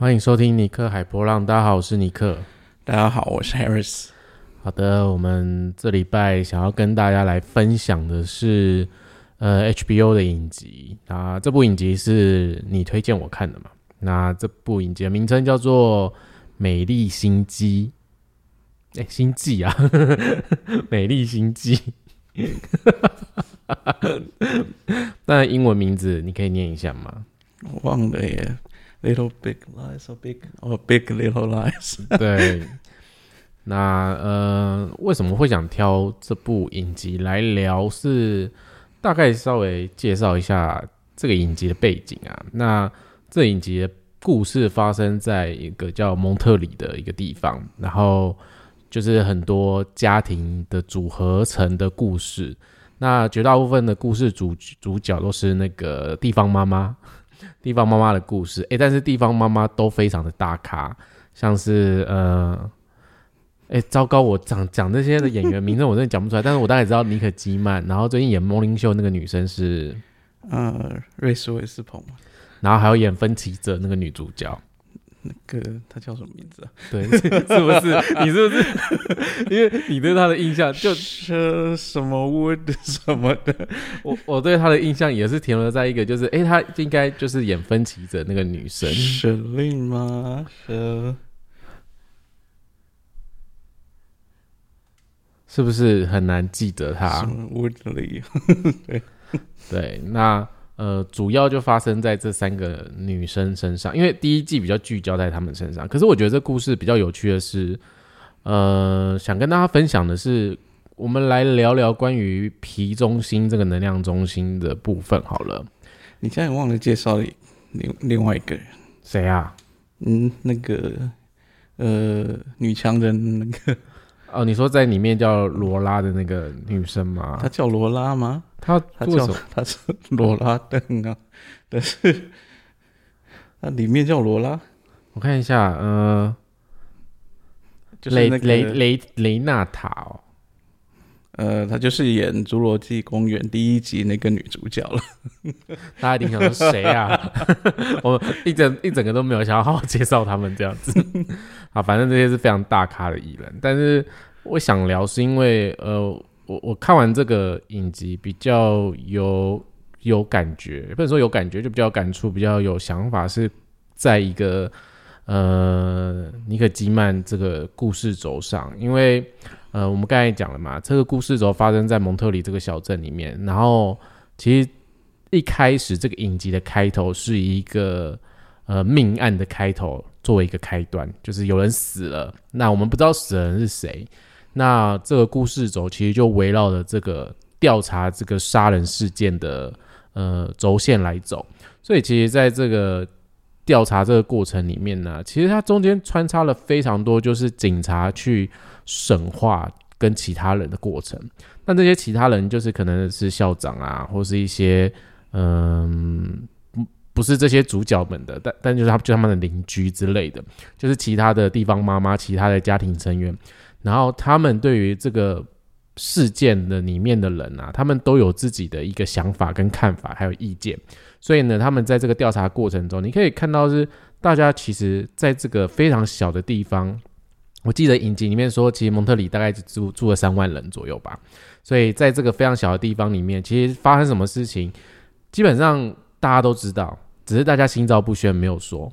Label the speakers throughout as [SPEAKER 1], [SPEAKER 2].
[SPEAKER 1] 欢迎收听尼克海波浪，大家好，我是尼克。
[SPEAKER 2] 大家好，我是 Harris。
[SPEAKER 1] 好的，我们这礼拜想要跟大家来分享的是呃 HBO 的影集啊，这部影集是你推荐我看的嘛？那这部影集的名称叫做《美丽心机》。哎，心计啊，美丽心机。那英文名字你可以念一下吗？
[SPEAKER 2] 我忘了耶。Little big lies or big or big little lies。
[SPEAKER 1] 对。那呃，为什么会想挑这部影集来聊？是大概稍微介绍一下这个影集的背景啊。那这影集的故事发生在一个叫蒙特里的一个地方，然后。就是很多家庭的组合成的故事，那绝大部分的故事主主角都是那个地方妈妈，地方妈妈的故事。诶，但是地方妈妈都非常的大咖，像是呃，诶，糟糕，我讲讲这些的演员名字我真的讲不出来，但是我大概知道妮可基曼，然后最近演《摩林秀》那个女生是
[SPEAKER 2] 呃瑞斯韦斯彭，
[SPEAKER 1] 然后还有演分歧者那个女主角。
[SPEAKER 2] 那个他叫什么名字啊？
[SPEAKER 1] 对，是不是？你是不是？因为你对他的印象就
[SPEAKER 2] 是什么 wood 什么的，
[SPEAKER 1] 我我对他的印象也是停留在一个，就是哎，他应该就是演分歧者那个女生，
[SPEAKER 2] 是令吗？是，
[SPEAKER 1] 是不是很难记得他
[SPEAKER 2] ？Woodley，对
[SPEAKER 1] 对，那。呃，主要就发生在这三个女生身上，因为第一季比较聚焦在她们身上。可是我觉得这故事比较有趣的是，呃，想跟大家分享的是，我们来聊聊关于皮中心这个能量中心的部分好了。
[SPEAKER 2] 你现在忘了介绍另另外一个人，
[SPEAKER 1] 谁啊？
[SPEAKER 2] 嗯，那个呃，女强人那个。
[SPEAKER 1] 哦，你说在里面叫罗拉的那个女生吗？
[SPEAKER 2] 她叫罗拉吗？
[SPEAKER 1] 她
[SPEAKER 2] 她叫她是罗拉邓啊，但是那里面叫罗拉。
[SPEAKER 1] 我看一下，呃，雷雷雷雷娜塔哦，
[SPEAKER 2] 呃，她就是演《侏罗纪公园》第一集那个女主角了。
[SPEAKER 1] 大家一定想说谁啊？我一整一整个都没有想要好好介绍他们这样子。啊，反正这些是非常大咖的艺人，但是我想聊是因为，呃，我我看完这个影集比较有有感觉，不能说有感觉，就比较感触，比较有想法，是在一个呃尼可基曼这个故事轴上，因为呃我们刚才讲了嘛，这个故事轴发生在蒙特里这个小镇里面，然后其实一开始这个影集的开头是一个呃命案的开头。作为一个开端，就是有人死了，那我们不知道死的人是谁。那这个故事轴其实就围绕着这个调查这个杀人事件的呃轴线来走。所以其实在这个调查这个过程里面呢，其实它中间穿插了非常多，就是警察去审话跟其他人的过程。那这些其他人就是可能是校长啊，或是一些嗯。不是这些主角们的，但但就是他就他们的邻居之类的，就是其他的地方妈妈、其他的家庭成员，然后他们对于这个事件的里面的人啊，他们都有自己的一个想法跟看法，还有意见。所以呢，他们在这个调查过程中，你可以看到是大家其实在这个非常小的地方，我记得影集里面说，其实蒙特里大概只住住了三万人左右吧。所以在这个非常小的地方里面，其实发生什么事情，基本上大家都知道。只是大家心照不宣，没有说，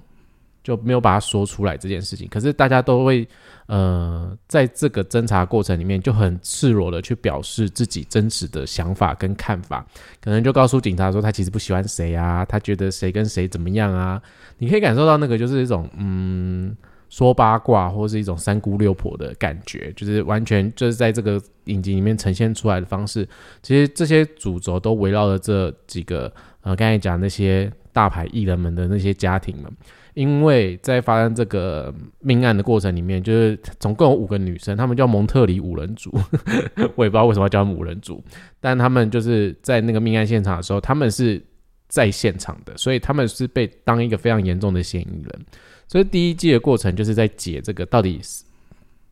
[SPEAKER 1] 就没有把它说出来这件事情。可是大家都会，呃，在这个侦查过程里面就很赤裸的去表示自己真实的想法跟看法，可能就告诉警察说他其实不喜欢谁啊，他觉得谁跟谁怎么样啊。你可以感受到那个就是一种嗯说八卦或是一种三姑六婆的感觉，就是完全就是在这个影集里面呈现出来的方式。其实这些主轴都围绕着这几个呃刚才讲那些。大牌艺人们的那些家庭们，因为在发生这个命案的过程里面，就是总共有五个女生，她们叫蒙特里五人组，我也不知道为什么要叫五人组，但他们就是在那个命案现场的时候，他们是在现场的，所以他们是被当一个非常严重的嫌疑人。所以第一季的过程就是在解这个到底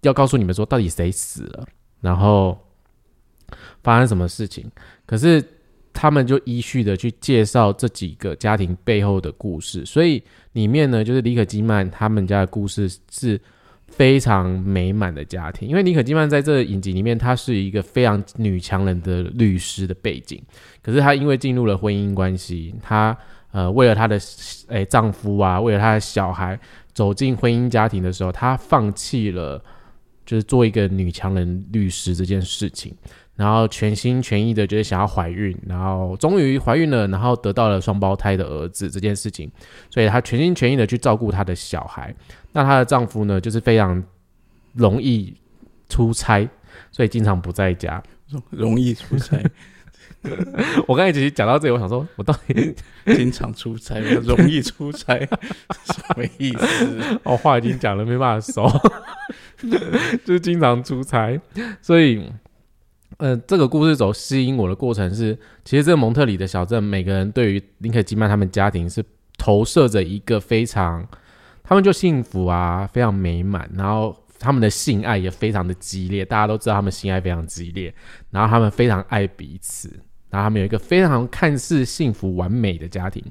[SPEAKER 1] 要告诉你们说到底谁死了，然后发生什么事情。可是他们就依序的去介绍这几个家庭背后的故事，所以里面呢，就是李可基曼他们家的故事是非常美满的家庭。因为李可基曼在这影集里面，她是一个非常女强人的律师的背景，可是她因为进入了婚姻关系，她呃为了她的诶丈夫啊，为了她的小孩走进婚姻家庭的时候，她放弃了就是做一个女强人律师这件事情。然后全心全意的就是想要怀孕，然后终于怀孕了，然后得到了双胞胎的儿子这件事情，所以她全心全意的去照顾她的小孩。那她的丈夫呢，就是非常容易出差，所以经常不在家，
[SPEAKER 2] 容易出差。
[SPEAKER 1] 我刚才其实讲到这里，我想说，我到底
[SPEAKER 2] 经常出差，容易出差，什么意思？
[SPEAKER 1] 哦，话已经讲了，没办法说，就是经常出差，所以。呃，这个故事走吸引我的过程是，其实这个蒙特里的小镇，每个人对于林肯基曼他们家庭是投射着一个非常，他们就幸福啊，非常美满，然后他们的性爱也非常的激烈，大家都知道他们性爱非常激烈，然后他们非常爱彼此，然后他们有一个非常看似幸福完美的家庭。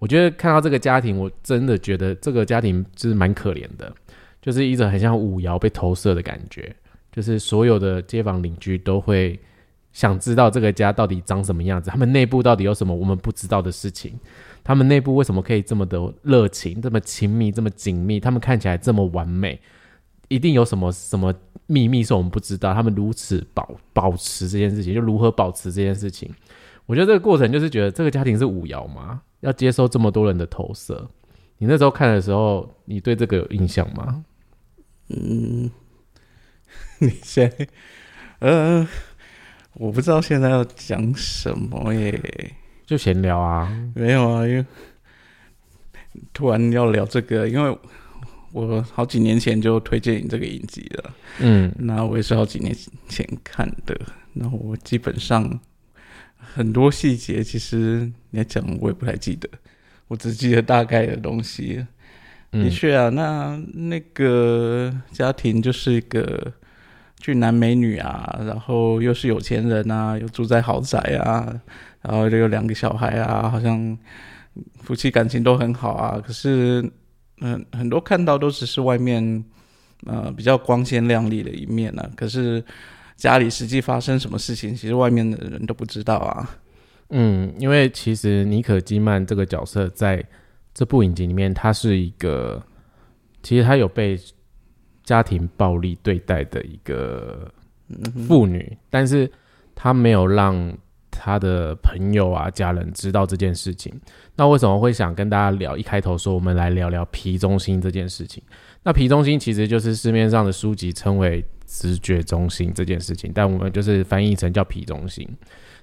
[SPEAKER 1] 我觉得看到这个家庭，我真的觉得这个家庭就是蛮可怜的，就是一种很像五爻被投射的感觉。就是所有的街坊邻居都会想知道这个家到底长什么样子，他们内部到底有什么我们不知道的事情，他们内部为什么可以这么的热情、这么亲密、这么紧密？他们看起来这么完美，一定有什么什么秘密是我们不知道。他们如此保保持这件事情，就如何保持这件事情？我觉得这个过程就是觉得这个家庭是五爻嘛？要接受这么多人的投射？你那时候看的时候，你对这个有印象吗？嗯。
[SPEAKER 2] 你先，呃，我不知道现在要讲什么耶，
[SPEAKER 1] 就闲聊啊，
[SPEAKER 2] 没有啊，因为突然要聊这个，因为我好几年前就推荐你这个影集了，嗯，那我也是好几年前看的，那我基本上很多细节其实你要讲我也不太记得，我只记得大概的东西。的确啊，那那个家庭就是一个。俊男美女啊，然后又是有钱人啊，又住在豪宅啊，然后又有两个小孩啊，好像夫妻感情都很好啊。可是，嗯，很多看到都只是外面呃比较光鲜亮丽的一面呢。可是家里实际发生什么事情，其实外面的人都不知道啊。
[SPEAKER 1] 嗯，因为其实尼可基曼这个角色在这部影集里面，他是一个，其实他有被。家庭暴力对待的一个妇女，但是她没有让她的朋友啊、家人知道这件事情。那为什么会想跟大家聊？一开头说我们来聊聊皮中心这件事情。那皮中心其实就是市面上的书籍称为直觉中心这件事情，但我们就是翻译成叫皮中心。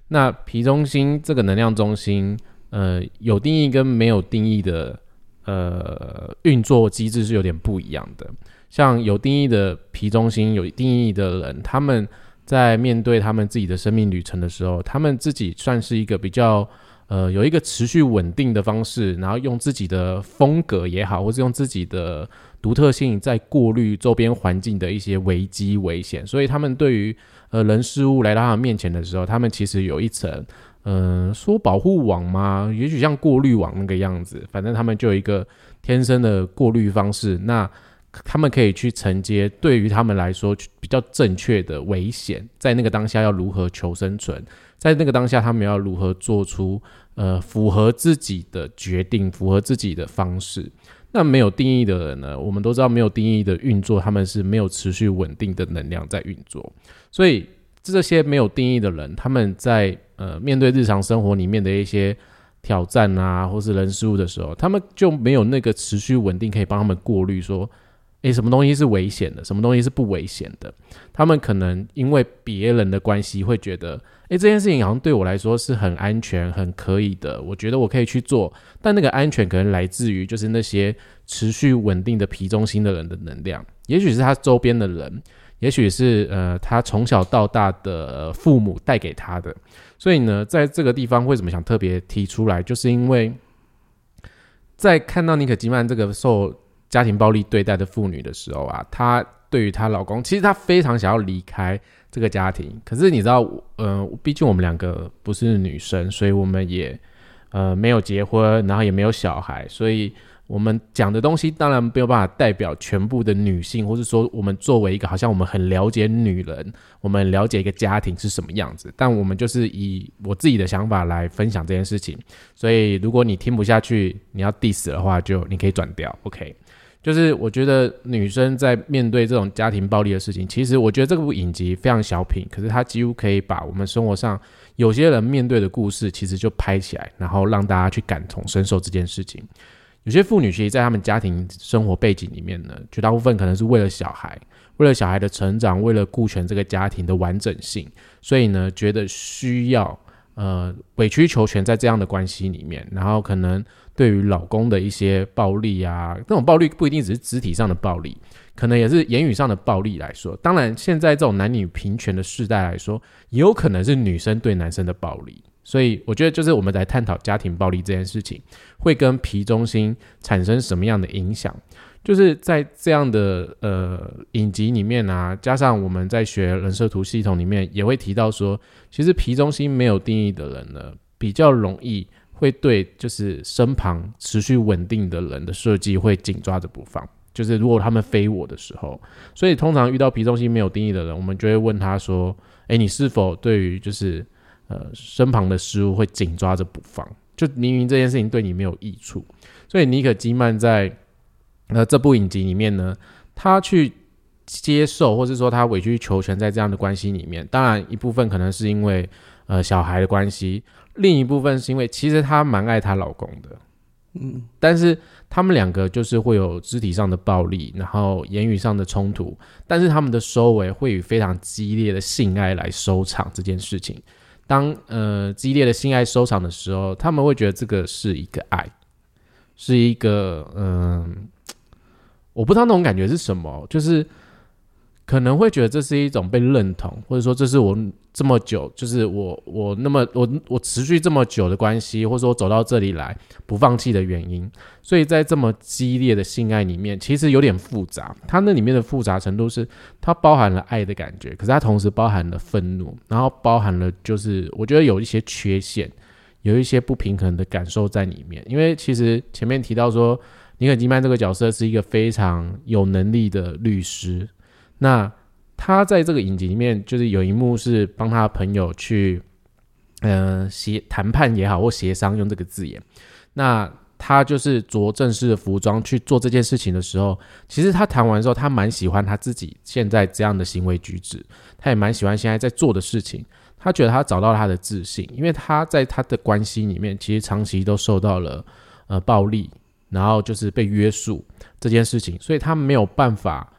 [SPEAKER 1] 那皮中心这个能量中心，呃，有定义跟没有定义的呃运作机制是有点不一样的。像有定义的皮中心，有定义的人，他们在面对他们自己的生命旅程的时候，他们自己算是一个比较呃有一个持续稳定的方式，然后用自己的风格也好，或是用自己的独特性在过滤周边环境的一些危机危险。所以他们对于呃人事物来到他们面前的时候，他们其实有一层嗯说保护网吗？也许像过滤网那个样子，反正他们就有一个天生的过滤方式。那他们可以去承接对于他们来说比较正确的危险，在那个当下要如何求生存，在那个当下他们要如何做出呃符合自己的决定，符合自己的方式。那没有定义的人呢？我们都知道没有定义的运作，他们是没有持续稳定的能量在运作。所以这些没有定义的人，他们在呃面对日常生活里面的一些挑战啊，或是人事物的时候，他们就没有那个持续稳定可以帮他们过滤说。诶，什么东西是危险的？什么东西是不危险的？他们可能因为别人的关系会觉得，诶，这件事情好像对我来说是很安全、很可以的。我觉得我可以去做，但那个安全可能来自于就是那些持续稳定的皮中心的人的能量，也许是他周边的人，也许是呃他从小到大的父母带给他的。所以呢，在这个地方为什么想特别提出来，就是因为在看到尼可基曼这个受。家庭暴力对待的妇女的时候啊，她对于她老公，其实她非常想要离开这个家庭。可是你知道，呃，毕竟我们两个不是女生，所以我们也呃没有结婚，然后也没有小孩，所以。我们讲的东西当然没有办法代表全部的女性，或是说我们作为一个好像我们很了解女人，我们了解一个家庭是什么样子，但我们就是以我自己的想法来分享这件事情。所以如果你听不下去，你要 diss 的话，就你可以转掉。OK，就是我觉得女生在面对这种家庭暴力的事情，其实我觉得这部影集非常小品，可是它几乎可以把我们生活上有些人面对的故事，其实就拍起来，然后让大家去感同身受这件事情。有些妇女其实，在他们家庭生活背景里面呢，绝大部分可能是为了小孩，为了小孩的成长，为了顾全这个家庭的完整性，所以呢，觉得需要呃委曲求全在这样的关系里面，然后可能对于老公的一些暴力啊，这种暴力不一定只是肢体上的暴力，可能也是言语上的暴力来说。当然，现在这种男女平权的时代来说，也有可能是女生对男生的暴力。所以我觉得，就是我们在探讨家庭暴力这件事情，会跟皮中心产生什么样的影响？就是在这样的呃影集里面啊，加上我们在学人设图系统里面，也会提到说，其实皮中心没有定义的人呢，比较容易会对就是身旁持续稳定的人的设计会紧抓着不放。就是如果他们非我的时候，所以通常遇到皮中心没有定义的人，我们就会问他说：“诶，你是否对于就是？”呃，身旁的事物会紧抓着不放，就明明这件事情对你没有益处，所以尼可基曼在呃这部影集里面呢，他去接受，或是说他委曲求全在这样的关系里面，当然一部分可能是因为呃小孩的关系，另一部分是因为其实她蛮爱她老公的，嗯，但是他们两个就是会有肢体上的暴力，然后言语上的冲突，但是他们的收尾会以非常激烈的性爱来收场这件事情。当呃激烈的性爱收场的时候，他们会觉得这个是一个爱，是一个嗯，我不知道那种感觉是什么，就是。可能会觉得这是一种被认同，或者说这是我这么久，就是我我那么我我持续这么久的关系，或者说走到这里来不放弃的原因。所以在这么激烈的性爱里面，其实有点复杂。它那里面的复杂程度是，它包含了爱的感觉，可是它同时包含了愤怒，然后包含了就是我觉得有一些缺陷，有一些不平衡的感受在里面。因为其实前面提到说，尼可基曼这个角色是一个非常有能力的律师。那他在这个影集里面，就是有一幕是帮他朋友去，呃，协谈判也好，或协商，用这个字眼。那他就是着正式的服装去做这件事情的时候，其实他谈完之后，他蛮喜欢他自己现在这样的行为举止，他也蛮喜欢现在在做的事情。他觉得他找到了他的自信，因为他在他的关系里面，其实长期都受到了呃暴力，然后就是被约束这件事情，所以他没有办法。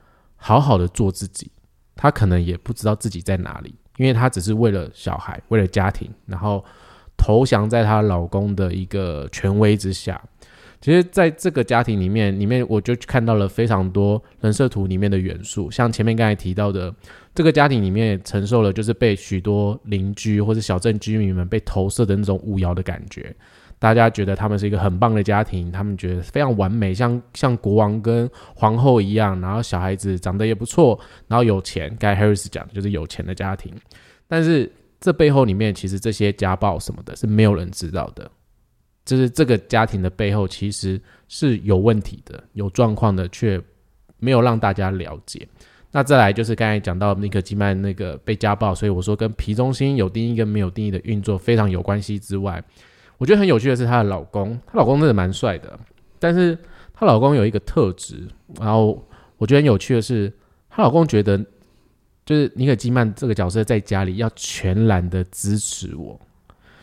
[SPEAKER 1] 好好的做自己，她可能也不知道自己在哪里，因为她只是为了小孩，为了家庭，然后投降在她老公的一个权威之下。其实，在这个家庭里面，里面我就看到了非常多人设图里面的元素，像前面刚才提到的，这个家庭里面承受了就是被许多邻居或者小镇居民们被投射的那种巫妖的感觉。大家觉得他们是一个很棒的家庭，他们觉得非常完美，像像国王跟皇后一样，然后小孩子长得也不错，然后有钱。该 Harris 讲的就是有钱的家庭，但是这背后里面其实这些家暴什么的是没有人知道的，就是这个家庭的背后其实是有问题的、有状况的，却没有让大家了解。那再来就是刚才讲到尼克基曼那个被家暴，所以我说跟皮中心有定义跟没有定义的运作非常有关系之外。我觉得很有趣的是，她的老公，她老公真的蛮帅的，但是她老公有一个特质，然后我觉得很有趣的是，她老公觉得就是尼可基曼这个角色在家里要全然的支持我，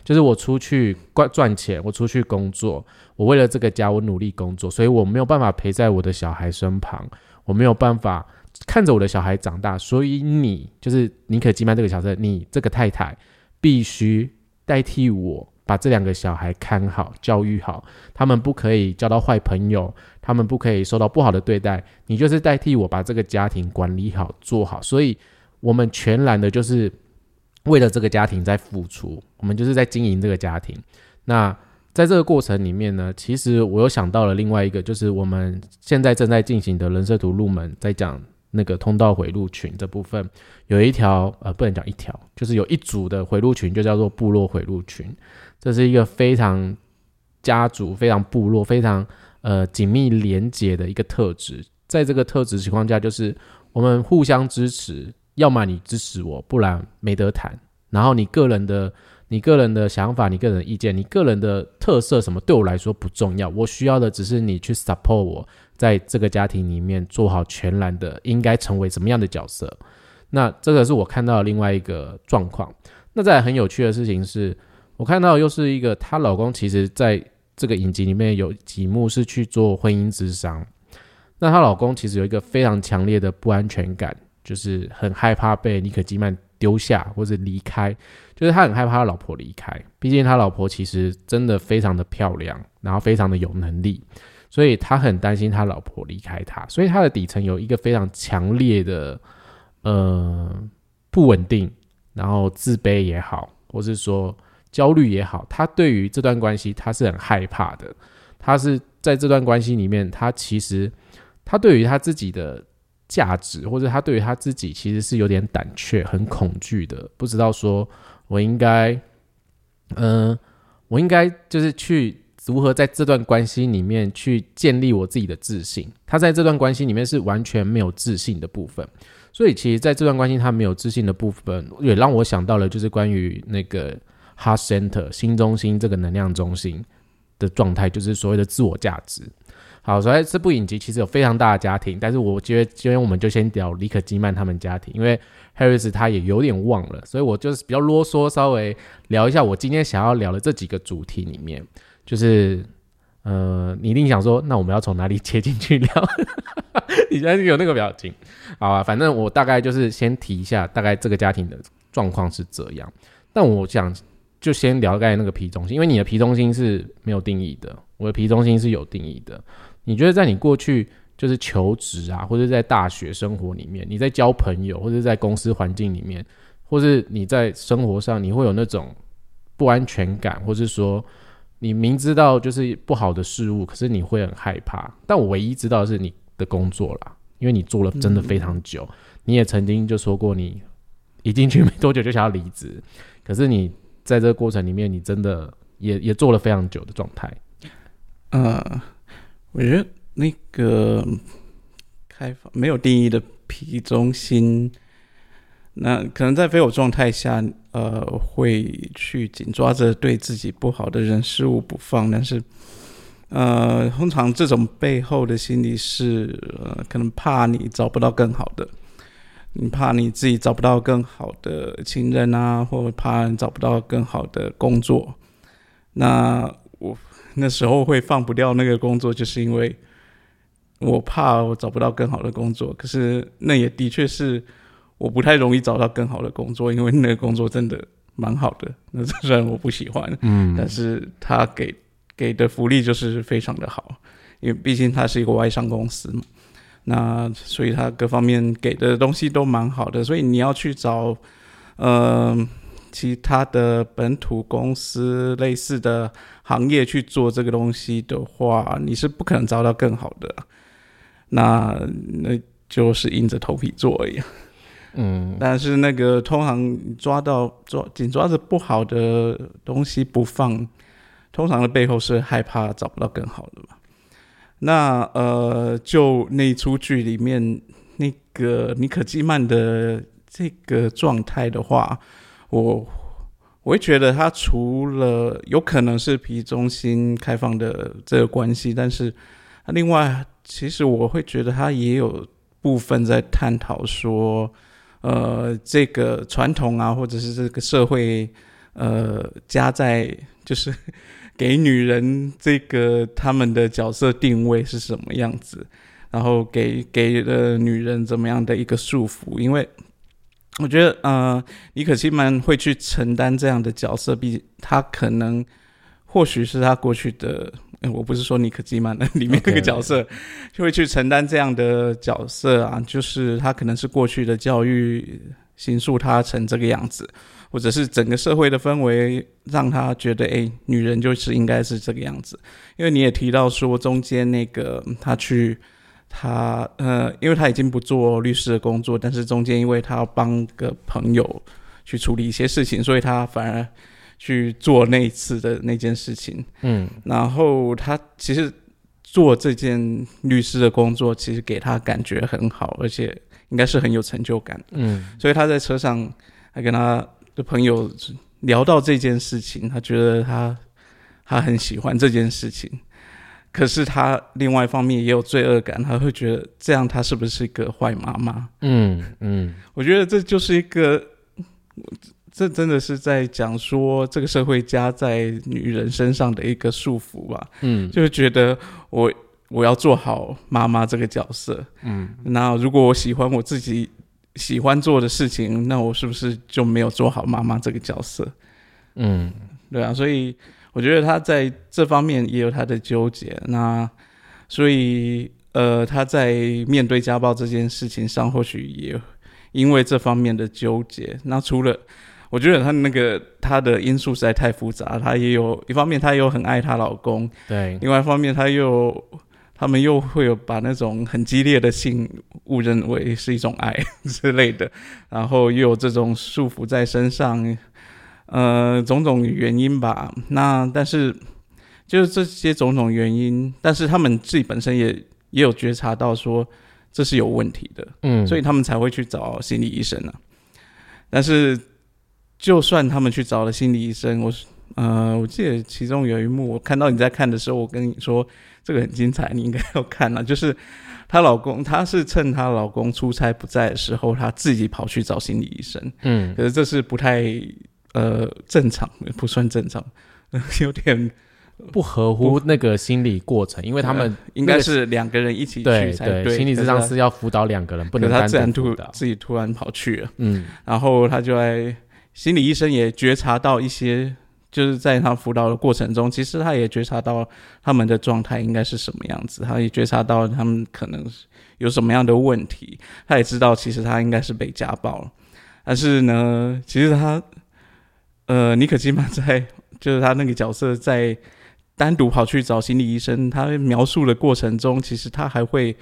[SPEAKER 1] 就是我出去赚赚钱，我出去工作，我为了这个家我努力工作，所以我没有办法陪在我的小孩身旁，我没有办法看着我的小孩长大，所以你就是尼可基曼这个角色，你这个太太必须代替我。把这两个小孩看好、教育好，他们不可以交到坏朋友，他们不可以受到不好的对待。你就是代替我把这个家庭管理好、做好。所以，我们全然的就是为了这个家庭在付出，我们就是在经营这个家庭。那在这个过程里面呢，其实我又想到了另外一个，就是我们现在正在进行的人设图入门，在讲那个通道回路群这部分，有一条呃不能讲一条，就是有一组的回路群就叫做部落回路群，这是一个非常家族、非常部落、非常呃紧密连结的一个特质。在这个特质情况下，就是我们互相支持，要么你支持我，不然没得谈。然后你个人的、你个人的想法、你个人的意见、你个人的特色什么，对我来说不重要。我需要的只是你去 support 我。在这个家庭里面做好全然的，应该成为什么样的角色？那这个是我看到另外一个状况。那再很有趣的事情是，我看到又是一个她老公，其实在这个影集里面有几幕是去做婚姻之商。那她老公其实有一个非常强烈的不安全感，就是很害怕被尼可基曼丢下或者离开，就是他很害怕他老婆离开。毕竟他老婆其实真的非常的漂亮，然后非常的有能力。所以他很担心他老婆离开他，所以他的底层有一个非常强烈的呃不稳定，然后自卑也好，或是说焦虑也好，他对于这段关系他是很害怕的。他是在这段关系里面，他其实他对于他自己的价值，或者他对于他自己其实是有点胆怯、很恐惧的，不知道说我应该，嗯，我应该就是去。如何在这段关系里面去建立我自己的自信？他在这段关系里面是完全没有自信的部分，所以其实在这段关系他没有自信的部分，也让我想到了就是关于那个 heart center 心中心这个能量中心的状态，就是所谓的自我价值。好，所以这部影集其实有非常大的家庭，但是我觉得今天我们就先聊李可基曼他们家庭，因为 Harris 他也有点忘了，所以我就是比较啰嗦，稍微聊一下我今天想要聊的这几个主题里面。就是，呃，你一定想说，那我们要从哪里切进去聊？你现在有那个表情，好啊，反正我大概就是先提一下，大概这个家庭的状况是这样。但我想就先聊刚才那个皮中心，因为你的皮中心是没有定义的，我的皮中心是有定义的。你觉得在你过去就是求职啊，或者在大学生活里面，你在交朋友，或者在公司环境里面，或是你在生活上，你会有那种不安全感，或是说？你明知道就是不好的事物，可是你会很害怕。但我唯一知道是你的工作啦，因为你做了真的非常久。你也曾经就说过，你一进去没多久就想要离职，可是你在这个过程里面，你真的也 也做了非常久的状态。
[SPEAKER 2] 呃，我觉得那个开放没有定义的皮中心。那可能在非我状态下，呃，会去紧抓着对自己不好的人事物不放，但是，呃，通常这种背后的心理是，呃，可能怕你找不到更好的，你怕你自己找不到更好的情人啊，或怕你找不到更好的工作。那我那时候会放不掉那个工作，就是因为我怕我找不到更好的工作。可是那也的确是。我不太容易找到更好的工作，因为那个工作真的蛮好的。那虽然我不喜欢，嗯，但是他给给的福利就是非常的好，因为毕竟他是一个外商公司嘛。那所以他各方面给的东西都蛮好的，所以你要去找呃其他的本土公司类似的行业去做这个东西的话，你是不可能找到更好的。那那就是硬着头皮做而已。嗯，但是那个通常抓到抓紧抓着不好的东西不放，通常的背后是害怕找不到更好的嘛？那呃，就那出剧里面那个尼可基曼的这个状态的话，我我会觉得他除了有可能是皮中心开放的这个关系，但是另外其实我会觉得他也有部分在探讨说。呃，这个传统啊，或者是这个社会，呃，加在就是 给女人这个他们的角色定位是什么样子，然后给给了女人怎么样的一个束缚？因为我觉得，呃，尼可基曼会去承担这样的角色，毕竟他可能或许是他过去的。我不是说尼克基曼的里面那个角色就会去承担这样的角色啊，就是他可能是过去的教育形塑他成这个样子，或者是整个社会的氛围让他觉得，哎，女人就是应该是这个样子。因为你也提到说中间那个他去他呃，因为他已经不做律师的工作，但是中间因为他要帮个朋友去处理一些事情，所以他反而去做那一次的那件事情。嗯，然后他其实做这件律师的工作，其实给他感觉很好，而且应该是很有成就感。嗯，所以他在车上还跟他的朋友聊到这件事情，他觉得他他很喜欢这件事情。可是他另外一方面也有罪恶感，他会觉得这样他是不是一个坏妈妈？嗯嗯，我觉得这就是一个，这真的是在讲说这个社会加在女人身上的一个束缚吧。嗯，就是觉得我我要做好妈妈这个角色。嗯，那如果我喜欢我自己喜欢做的事情，那我是不是就没有做好妈妈这个角色？嗯，对啊，所以。我觉得他在这方面也有他的纠结，那所以呃，他在面对家暴这件事情上，或许也因为这方面的纠结。那除了我觉得他那个他的因素实在太复杂，他也有一方面他又很爱她老公，
[SPEAKER 1] 对，
[SPEAKER 2] 另外一方面他又他们又会有把那种很激烈的性误认为是一种爱 之类的，然后又有这种束缚在身上。呃，种种原因吧。那但是就是这些种种原因，但是他们自己本身也也有觉察到说这是有问题的，嗯，所以他们才会去找心理医生呢。但是就算他们去找了心理医生，我呃，我记得其中有一幕，我看到你在看的时候，我跟你说这个很精彩，你应该要看了。就是她老公，她是趁她老公出差不在的时候，她自己跑去找心理医生，嗯，可是这是不太。呃，正常不算正常，有点
[SPEAKER 1] 不合乎那个心理过程，因为他们
[SPEAKER 2] 应该是两个人一起去才
[SPEAKER 1] 对。心理智商是要辅导两个人，不能他
[SPEAKER 2] 自然突自己突然跑去了。嗯，然后他就在心理医生也觉察到一些，就是在他辅导的过程中，其实他也觉察到他们的状态应该是什么样子，他也觉察到他们可能有什么样的问题，他也知道其实他应该是被家暴了，但是呢，其实他。呃，尼可基曼在就是他那个角色在单独跑去找心理医生，他描述的过程中，其实他还会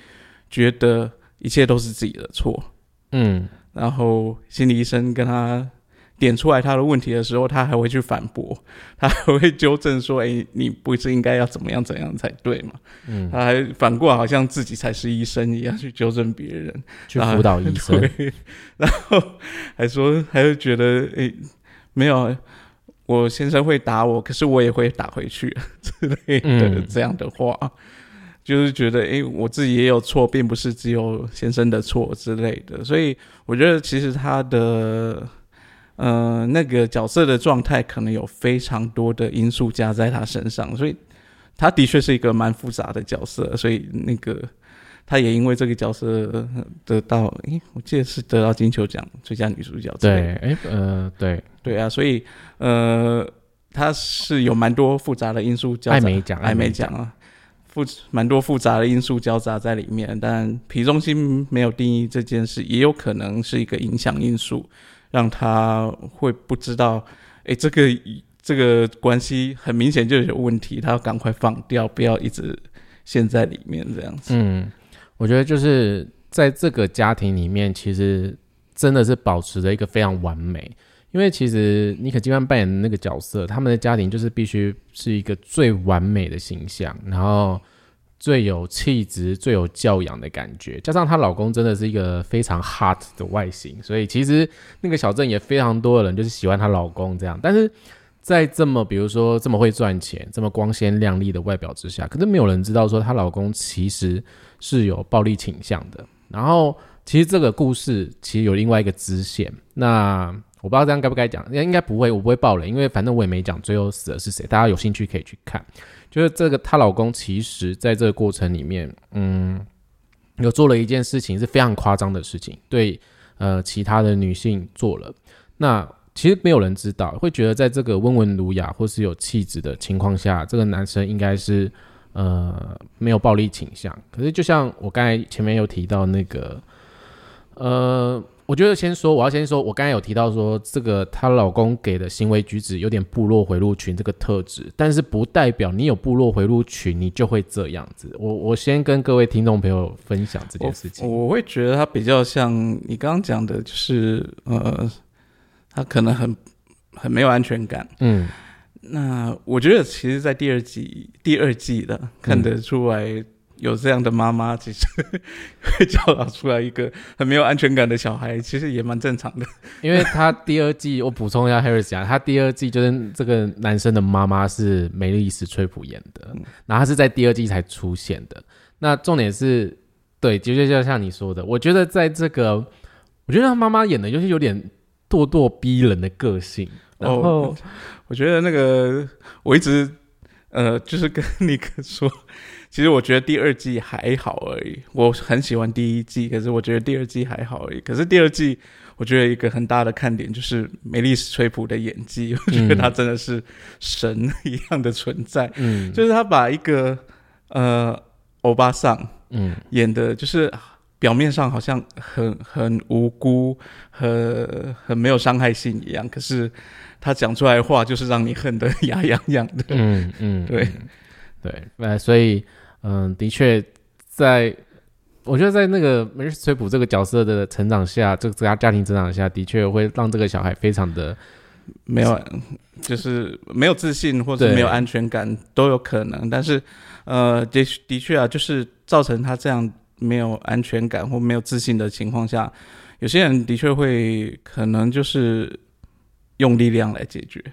[SPEAKER 2] 觉得一切都是自己的错，嗯，然后心理医生跟他点出来他的问题的时候，他还会去反驳，他还会纠正说：“哎，你不是应该要怎么样怎样才对嘛？”嗯，他还反过好像自己才是医生一样去纠正别人，
[SPEAKER 1] 去辅导医生，
[SPEAKER 2] 然后还说还会觉得哎。没有，我先生会打我，可是我也会打回去 之类的这样的话，就是觉得哎，我自己也有错，并不是只有先生的错之类的。所以我觉得其实他的呃那个角色的状态可能有非常多的因素加在他身上，所以他的确是一个蛮复杂的角色。所以那个。他也因为这个角色得到，诶，我记得是得到金球奖最佳女主角。
[SPEAKER 1] 对，诶，呃，对，
[SPEAKER 2] 对啊，所以，呃，他是有蛮多复杂的因素交杂，
[SPEAKER 1] 艾美奖，
[SPEAKER 2] 艾美奖啊，复蛮多复杂的因素交杂在里面。但皮中心没有定义这件事，也有可能是一个影响因素，让他会不知道，诶，这个这个关系很明显就有问题，他要赶快放掉，不要一直陷在里面这样子。嗯。
[SPEAKER 1] 我觉得就是在这个家庭里面，其实真的是保持着一个非常完美。因为其实尼可基曼扮演的那个角色，他们的家庭就是必须是一个最完美的形象，然后最有气质、最有教养的感觉。加上她老公真的是一个非常 hot 的外形，所以其实那个小镇也非常多的人就是喜欢她老公这样。但是在这么比如说这么会赚钱、这么光鲜亮丽的外表之下，可是没有人知道说她老公其实。是有暴力倾向的，然后其实这个故事其实有另外一个支线，那我不知道这样该不该讲，应该不会，我不会爆雷，因为反正我也没讲最后死的是谁，大家有兴趣可以去看。就是这个她老公其实在这个过程里面，嗯，有做了一件事情是非常夸张的事情，对呃其他的女性做了，那其实没有人知道，会觉得在这个温文儒雅或是有气质的情况下，这个男生应该是。呃，没有暴力倾向，可是就像我刚才前面有提到那个，呃，我我觉得先说，我要先说，我刚才有提到说，这个她老公给的行为举止有点部落回路群这个特质，但是不代表你有部落回路群，你就会这样子。我我先跟各位听众朋友分享这件事情。
[SPEAKER 2] 我会觉得他比较像你刚刚讲的，就是呃，他可能很很没有安全感。嗯，那我觉得其实，在第二季第二季的看得出来。有这样的妈妈，其实 会教导出来一个很没有安全感的小孩，其实也蛮正常的。
[SPEAKER 1] 因为他第二季，我补充一下，Harris 讲，他第二季就是这个男生的妈妈是梅丽史崔普演的，然后他是在第二季才出现的。那重点是，对，的确就像你说的，我觉得在这个，我觉得他妈妈演的就是有点咄咄逼人的个性。然后，
[SPEAKER 2] 我觉得那个我一直呃，就是跟尼克说。其实我觉得第二季还好而已，我很喜欢第一季，可是我觉得第二季还好而已。可是第二季，我觉得一个很大的看点就是梅丽史崔普的演技，我觉得他真的是神一样的存在。嗯，就是他把一个呃欧巴桑，嗯，演的就是表面上好像很很无辜、很很没有伤害性一样，可是他讲出来的话就是让你恨得牙痒痒的。嗯嗯，对
[SPEAKER 1] 对，呃，所以。嗯，的确，在我觉得在那个梅丽史崔普这个角色的成长下，这个家家庭成长下的确会让这个小孩非常的
[SPEAKER 2] 没有，就是没有自信或者没有安全感都有可能。但是，呃，的的确啊，就是造成他这样没有安全感或没有自信的情况下，有些人的确会可能就是用力量来解决。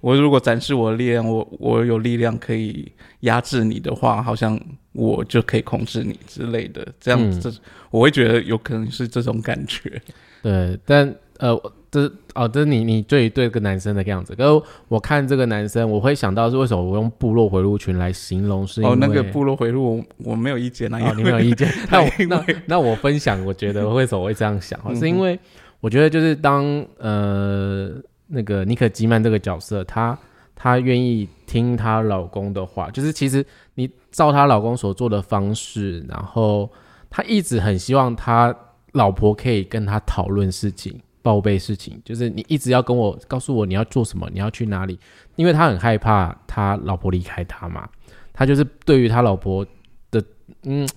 [SPEAKER 2] 我如果展示我的力量，我我有力量可以压制你的话，好像我就可以控制你之类的，这样子，我会觉得有可能是这种感觉。
[SPEAKER 1] 对，但呃，这哦，这是你你对对个男生的样子。可是我看这个男生，我会想到是为什么我用部落回路群来形容？是哦，
[SPEAKER 2] 那个部落回路，我没有意见
[SPEAKER 1] 啊，你没有意见。那我那那我分享，我觉得为什么会这样想？是因为我觉得就是当呃。那个尼可基曼这个角色，她她愿意听她老公的话，就是其实你照她老公所做的方式，然后她一直很希望她老婆可以跟他讨论事情、报备事情，就是你一直要跟我告诉我你要做什么，你要去哪里，因为他很害怕他老婆离开他嘛，他就是对于他老婆的嗯。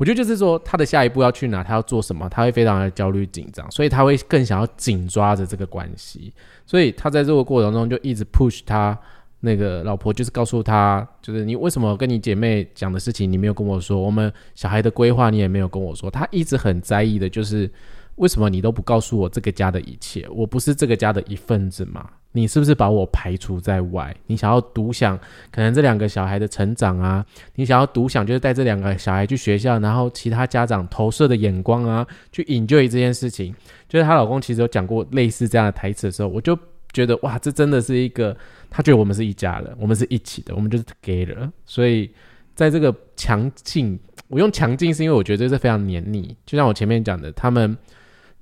[SPEAKER 1] 我觉得就是说，他的下一步要去哪，他要做什么，他会非常的焦虑紧张，所以他会更想要紧抓着这个关系。所以他在这个过程中就一直 push 他那个老婆，就是告诉他，就是你为什么跟你姐妹讲的事情你没有跟我说，我们小孩的规划你也没有跟我说。他一直很在意的就是为什么你都不告诉我这个家的一切，我不是这个家的一份子吗？你是不是把我排除在外？你想要独享可能这两个小孩的成长啊？你想要独享就是带这两个小孩去学校，然后其他家长投射的眼光啊，去引咎于这件事情。就是她老公其实有讲过类似这样的台词的时候，我就觉得哇，这真的是一个他觉得我们是一家人，我们是一起的，我们就是 together。所以在这个强劲，我用强劲是因为我觉得这是非常黏腻。就像我前面讲的，他们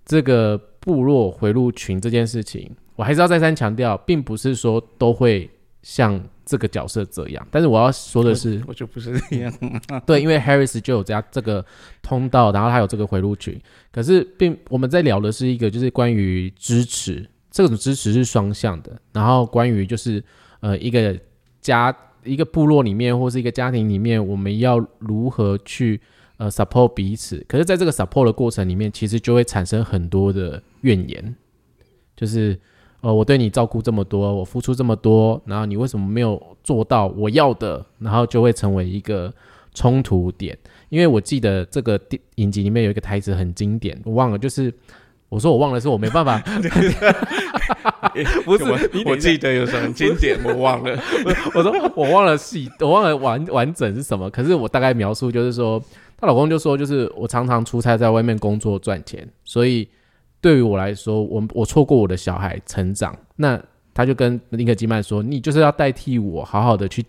[SPEAKER 1] 这个部落回路群这件事情。我还是要再三强调，并不是说都会像这个角色这样，但是我要说的是，
[SPEAKER 2] 我就不是这样。
[SPEAKER 1] 对，因为 Harris 就有这样这个通道，然后他有这个回路群。可是，并我们在聊的是一个，就是关于支持，这种支持是双向的。然后，关于就是呃，一个家、一个部落里面，或是一个家庭里面，我们要如何去呃 support 彼此。可是，在这个 support 的过程里面，其实就会产生很多的怨言，就是。呃，我对你照顾这么多，我付出这么多，然后你为什么没有做到我要的？然后就会成为一个冲突点。因为我记得这个电影集里面有一个台词很经典，我忘了，就是我说我忘了，是我没办法。
[SPEAKER 2] 不是，我记得有什么经典，我忘了。
[SPEAKER 1] 我说我忘了细，我忘了完完整是什么。可是我大概描述就是说，她老公就说，就是我常常出差在外面工作赚钱，所以。对于我来说，我我错过我的小孩成长，那他就跟林克基曼说：“你就是要代替我，好好的去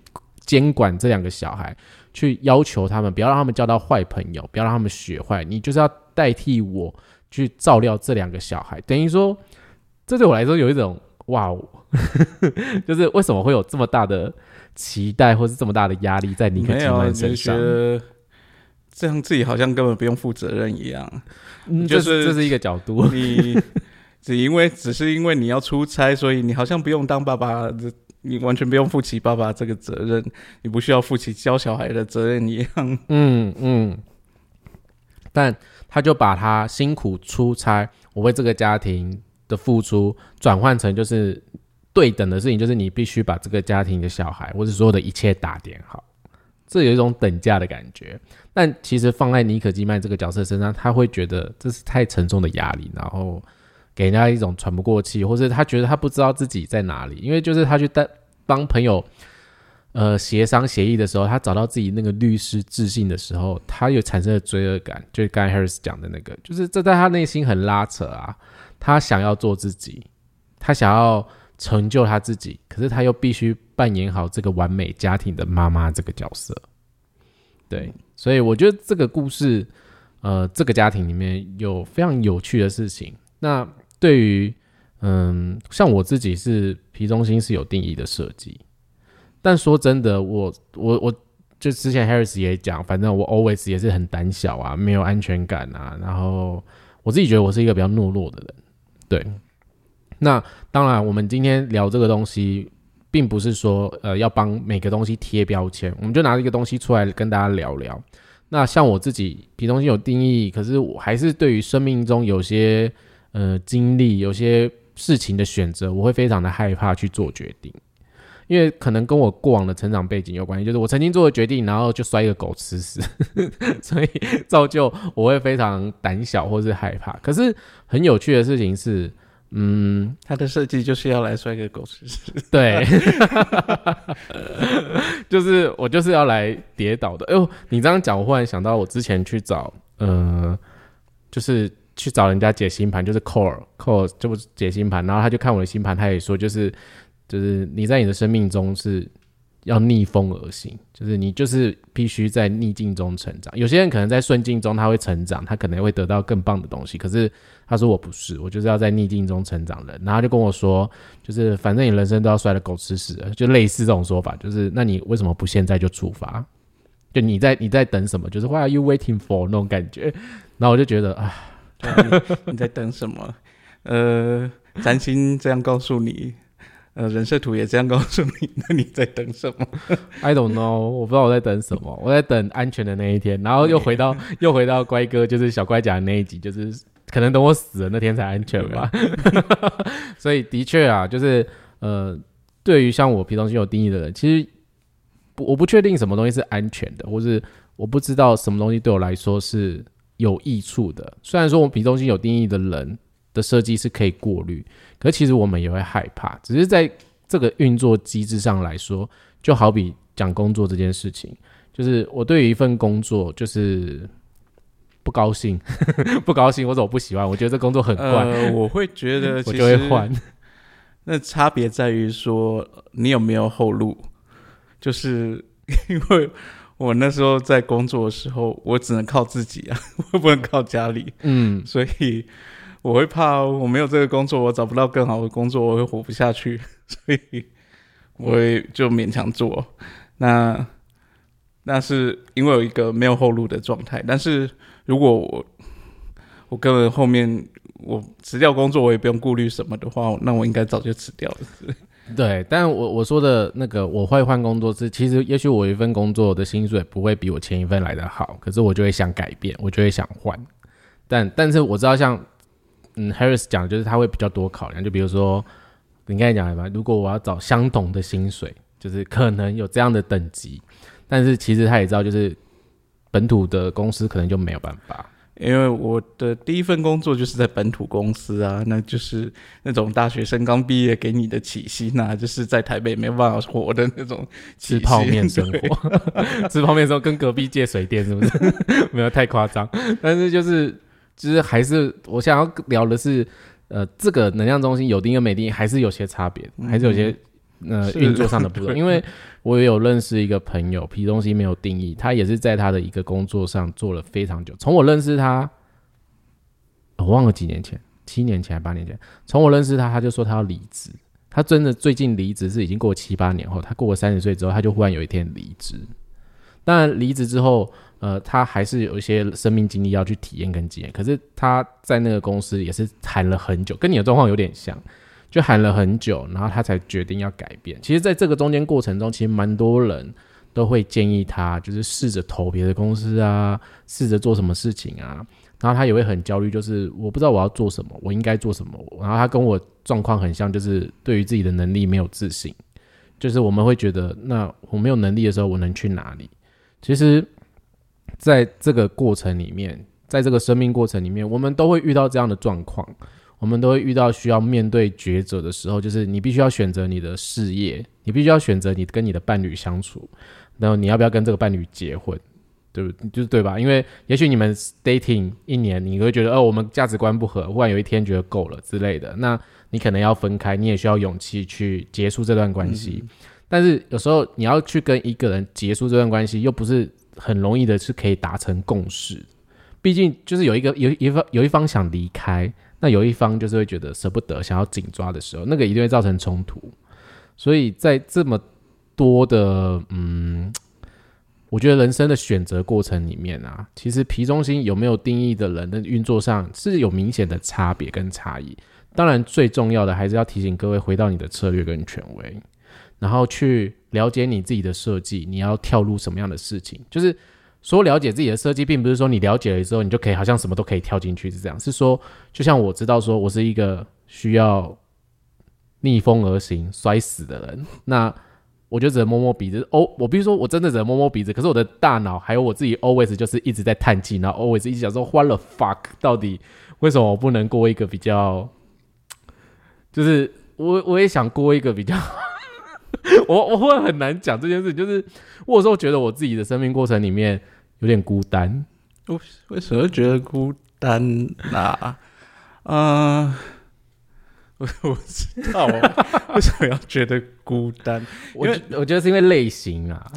[SPEAKER 1] 监管这两个小孩，去要求他们，不要让他们交到坏朋友，不要让他们学坏。你就是要代替我去照料这两个小孩。”等于说，这对我来说有一种哇，就是为什么会有这么大的期待，或是这么大的压力在尼克基曼身上？
[SPEAKER 2] 这样自己好像根本不用负责任一样。
[SPEAKER 1] 嗯，就是这是一个角度。
[SPEAKER 2] 你 只因为只是因为你要出差，所以你好像不用当爸爸，你完全不用负起爸爸这个责任，你不需要负起教小孩的责任一样。
[SPEAKER 1] 嗯嗯。但他就把他辛苦出差，我为这个家庭的付出转换成就是对等的事情，就是你必须把这个家庭的小孩或者所有的一切打点好，这有一种等价的感觉。但其实放在尼可基曼这个角色身上，他会觉得这是太沉重的压力，然后给人家一种喘不过气，或者他觉得他不知道自己在哪里，因为就是他去带帮朋友。呃，协商协议的时候，他找到自己那个律师自信的时候，他又产生了罪恶感。就是刚才 Harris 讲的那个，就是这在他内心很拉扯啊。他想要做自己，他想要成就他自己，可是他又必须扮演好这个完美家庭的妈妈这个角色。对，所以我觉得这个故事，呃，这个家庭里面有非常有趣的事情。那对于，嗯，像我自己是皮中心是有定义的设计。但说真的，我我我就之前 Harris 也讲，反正我 always 也是很胆小啊，没有安全感啊。然后我自己觉得我是一个比较懦弱的人。对，那当然，我们今天聊这个东西，并不是说呃要帮每个东西贴标签，我们就拿一个东西出来跟大家聊聊。那像我自己，皮东西有定义，可是我还是对于生命中有些呃经历、有些事情的选择，我会非常的害怕去做决定。因为可能跟我过往的成长背景有关系，就是我曾经做的决定，然后就摔一个狗吃屎，所以造就我会非常胆小或是害怕。可是很有趣的事情是，嗯，
[SPEAKER 2] 它的设计就是要来摔个狗吃屎，
[SPEAKER 1] 对，就是我就是要来跌倒的。哎呦，你这样讲，我忽然想到我之前去找，呃，就是去找人家解星盘，就是 Core Core 就不解星盘，然后他就看我的星盘，他也说就是。就是你在你的生命中是要逆风而行，就是你就是必须在逆境中成长。有些人可能在顺境中他会成长，他可能会得到更棒的东西。可是他说我不是，我就是要在逆境中成长的。然后就跟我说，就是反正你人生都要摔得狗吃屎，就类似这种说法。就是那你为什么不现在就出发？就你在你在等什么？就是 What are you waiting for 那种感觉。然后我就觉得啊，
[SPEAKER 2] 你在等什么？呃，占星这样告诉你。呃，人设图也这样告诉你，那你在等什么
[SPEAKER 1] ？I don't know，我不知道我在等什么，我在等安全的那一天，然后又回到又回到乖哥，就是小乖讲的那一集，就是可能等我死了那天才安全吧。所以的确啊，就是呃，对于像我皮东西有定义的人，其实我不确定什么东西是安全的，或是我不知道什么东西对我来说是有益处的。虽然说我皮东西有定义的人。的设计是可以过滤，可其实我们也会害怕。只是在这个运作机制上来说，就好比讲工作这件事情，就是我对于一份工作就是不高兴，不高兴或者我不喜欢，我觉得这工作很怪，
[SPEAKER 2] 我会觉得
[SPEAKER 1] 我就会换。
[SPEAKER 2] 那差别在于说你有没有后路，就是 因为我那时候在工作的时候，我只能靠自己啊，我不能靠家里，嗯，所以。我会怕我没有这个工作，我找不到更好的工作，我会活不下去，所以我会就勉强做。那那是因为有一个没有后路的状态。但是如果我我根本后面我辞掉工作，我也不用顾虑什么的话，那我应该早就辞掉了。
[SPEAKER 1] 对，但我我说的那个我会换工作是，其实也许我一份工作的薪水不会比我前一份来的好，可是我就会想改变，我就会想换。但但是我知道像。嗯，Harris 讲就是他会比较多考量，就比如说你刚才讲的吧，如果我要找相同的薪水，就是可能有这样的等级，但是其实他也知道，就是本土的公司可能就没有办法，
[SPEAKER 2] 因为我的第一份工作就是在本土公司啊，那就是那种大学生刚毕业给你的起薪啊，就是在台北没办法活的那种
[SPEAKER 1] 吃泡面生活，吃泡面的时候跟隔壁借水电是不是？没有太夸张，但是就是。其实还是我想要聊的是，呃，这个能量中心有定跟没定还是有些差别，还是有些呃运作上的不同。因为我也有认识一个朋友，皮东西没有定义，他也是在他的一个工作上做了非常久。从我认识他，我忘了几年前，七年前还八年前，从我认识他，他就说他要离职。他真的最近离职是已经过七八年后，他过了三十岁之后，他就忽然有一天离职。当然离职之后。呃，他还是有一些生命经历要去体验跟经验。可是他在那个公司也是谈了很久，跟你的状况有点像，就喊了很久，然后他才决定要改变。其实，在这个中间过程中，其实蛮多人都会建议他，就是试着投别的公司啊，试着做什么事情啊。然后他也会很焦虑，就是我不知道我要做什么，我应该做什么。然后他跟我状况很像，就是对于自己的能力没有自信，就是我们会觉得，那我没有能力的时候，我能去哪里？其实，在这个过程里面，在这个生命过程里面，我们都会遇到这样的状况，我们都会遇到需要面对抉择的时候，就是你必须要选择你的事业，你必须要选择你跟你的伴侣相处，然后你要不要跟这个伴侣结婚？对不就是对吧？因为也许你们 dating 一年，你会觉得哦，我们价值观不合，忽然有一天觉得够了之类的，那你可能要分开，你也需要勇气去结束这段关系。但是有时候你要去跟一个人结束这段关系，又不是很容易的，是可以达成共识。毕竟就是有一个有一方有一方想离开，那有一方就是会觉得舍不得，想要紧抓的时候，那个一定会造成冲突。所以在这么多的嗯。我觉得人生的选择过程里面啊，其实皮中心有没有定义的人的运作上是有明显的差别跟差异。当然，最重要的还是要提醒各位回到你的策略跟权威，然后去了解你自己的设计，你要跳入什么样的事情。就是说，了解自己的设计，并不是说你了解了之后你就可以好像什么都可以跳进去是这样。是说，就像我知道说我是一个需要逆风而行、摔死的人，那。我就只能摸摸鼻子哦，我比如说我真的只能摸摸鼻子，可是我的大脑还有我自己 always 就是一直在叹气，然后 always 一直想说 what the fuck，到底为什么我不能过一个比较，就是我我也想过一个比较，我我会很难讲这件事，就是我有时候觉得我自己的生命过程里面有点孤单，
[SPEAKER 2] 我为什么觉得孤单啊？嗯。我我知道 为什么要觉得孤单，
[SPEAKER 1] 我我觉得是因为类型啊，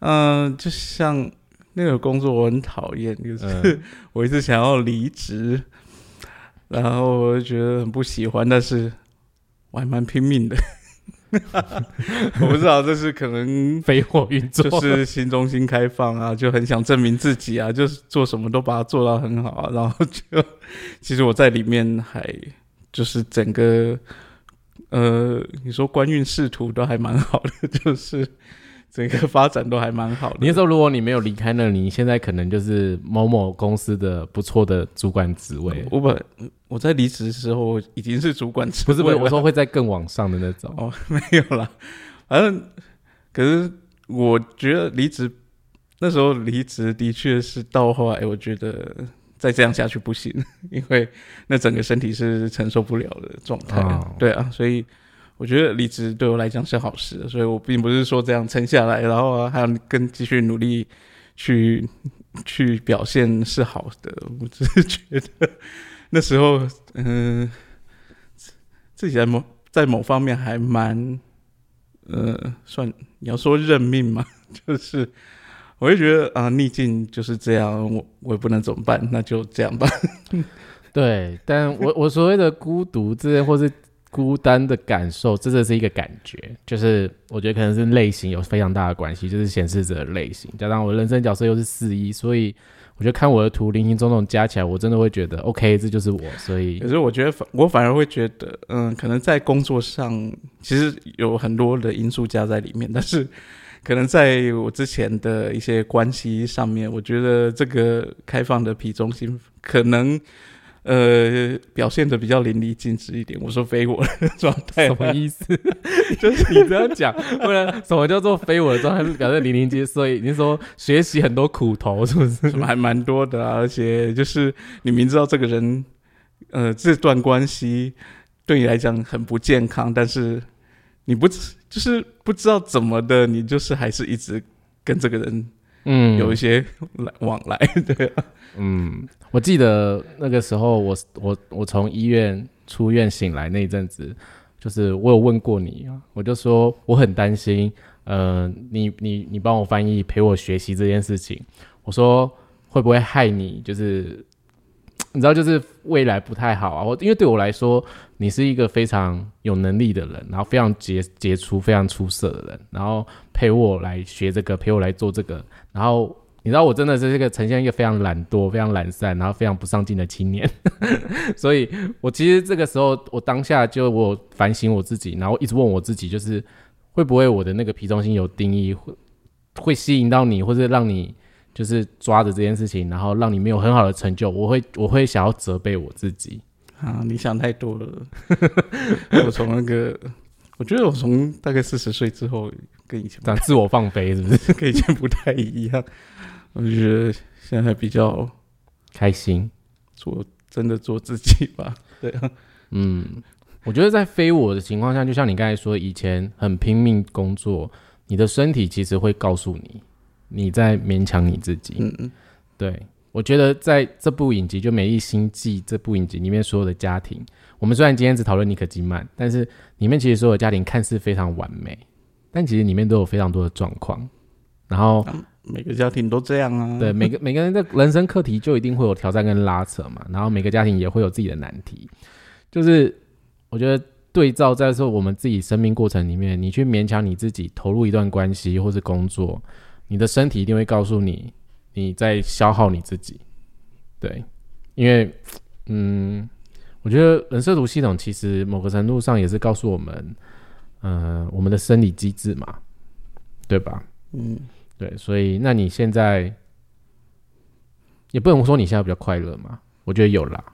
[SPEAKER 2] 嗯，就像那个工作我很讨厌，就是 我一直想要离职，然后我就觉得很不喜欢，但是我还蛮拼命的，我不知道这是可能
[SPEAKER 1] 飞火运作，
[SPEAKER 2] 就是新中心开放啊，就很想证明自己啊，就是做什么都把它做到很好啊，然后就其实我在里面还。就是整个，呃，你说官运仕途都还蛮好的，就是整个发展都还蛮好的。
[SPEAKER 1] 你说，如果你没有离开那里，你现在可能就是某某公司的不错的主管职位。
[SPEAKER 2] 我本我在离职的时候已经是主管职位，
[SPEAKER 1] 不是不是，我说会在更往上的那种。
[SPEAKER 2] 哦，没有啦，反正可是我觉得离职那时候离职的确是到后来，我觉得。再这样下去不行，因为那整个身体是承受不了的状态。对啊，所以我觉得离职对我来讲是好事。所以我并不是说这样撑下来，然后还要更继续努力去去表现是好的。我只是觉得那时候，嗯，自己在某在某方面还蛮，呃，算你要说认命嘛，就是。我就觉得啊，逆境就是这样，我我也不能怎么办，那就这样吧。
[SPEAKER 1] 对，但我我所谓的孤独，这或是孤单的感受，这的是一个感觉，就是我觉得可能是类型有非常大的关系，就是显示者类型，加上我人生角色又是四一，所以我觉得看我的图，零零总总加起来，我真的会觉得 OK，这就是我。所以，
[SPEAKER 2] 可是我觉得反我反而会觉得，嗯，可能在工作上其实有很多的因素加在里面，但是。可能在我之前的一些关系上面，我觉得这个开放的皮中心可能呃表现的比较淋漓尽致一点。我说非我的状态
[SPEAKER 1] 什么意思？就是你这样讲，不然什么叫做非我的状态？表现淋漓尽致，所以你说学习很多苦头，是不是？
[SPEAKER 2] 什 么还蛮多的啊？而且就是你明知道这个人呃这段关系对你来讲很不健康，但是你不。就是不知道怎么的，你就是还是一直跟这个人，嗯，有一些来往来，对，
[SPEAKER 1] 嗯，我记得那个时候，我我我从医院出院醒来那一阵子，就是我有问过你啊，我就说我很担心，呃，你你你帮我翻译陪我学习这件事情，我说会不会害你，就是。你知道，就是未来不太好啊。我因为对我来说，你是一个非常有能力的人，然后非常杰杰出、非常出色的人，然后陪我来学这个，陪我来做这个，然后你知道我真的是这个呈现一个非常懒惰、非常懒散，然后非常不上进的青年，所以我其实这个时候我当下就我反省我自己，然后一直问我自己，就是会不会我的那个皮中心有定义会会吸引到你，或者让你就是抓着这件事情，然后让你没有很好的成就，我会我会想要责备我自己
[SPEAKER 2] 啊！你想太多了，我从那个。我觉得我从大概四十岁之后，跟以前
[SPEAKER 1] 但自我放飞是不是？
[SPEAKER 2] 跟以前不太一样。我就觉得现在比较
[SPEAKER 1] 开心，
[SPEAKER 2] 做真的做自己吧。对啊，
[SPEAKER 1] 嗯，我觉得在非我的情况下，就像你刚才说，以前很拼命工作，你的身体其实会告诉你你在勉强你自己。嗯嗯，对。我觉得在这部影集就《美丽心计》这部影集里面，所有的家庭，我们虽然今天只讨论尼可基曼，但是里面其实所有家庭看似非常完美，但其实里面都有非常多的状况。然后
[SPEAKER 2] 每个家庭都这样啊，
[SPEAKER 1] 对，每个每个人的人生课题就一定会有挑战跟拉扯嘛。然后每个家庭也会有自己的难题，就是我觉得对照在说我们自己生命过程里面，你去勉强你自己投入一段关系或是工作，你的身体一定会告诉你。你在消耗你自己，对，因为，嗯，我觉得人设图系统其实某个程度上也是告诉我们，嗯，我们的生理机制嘛，对吧？嗯，对，所以那你现在也不能说你现在比较快乐嘛？我觉得有啦，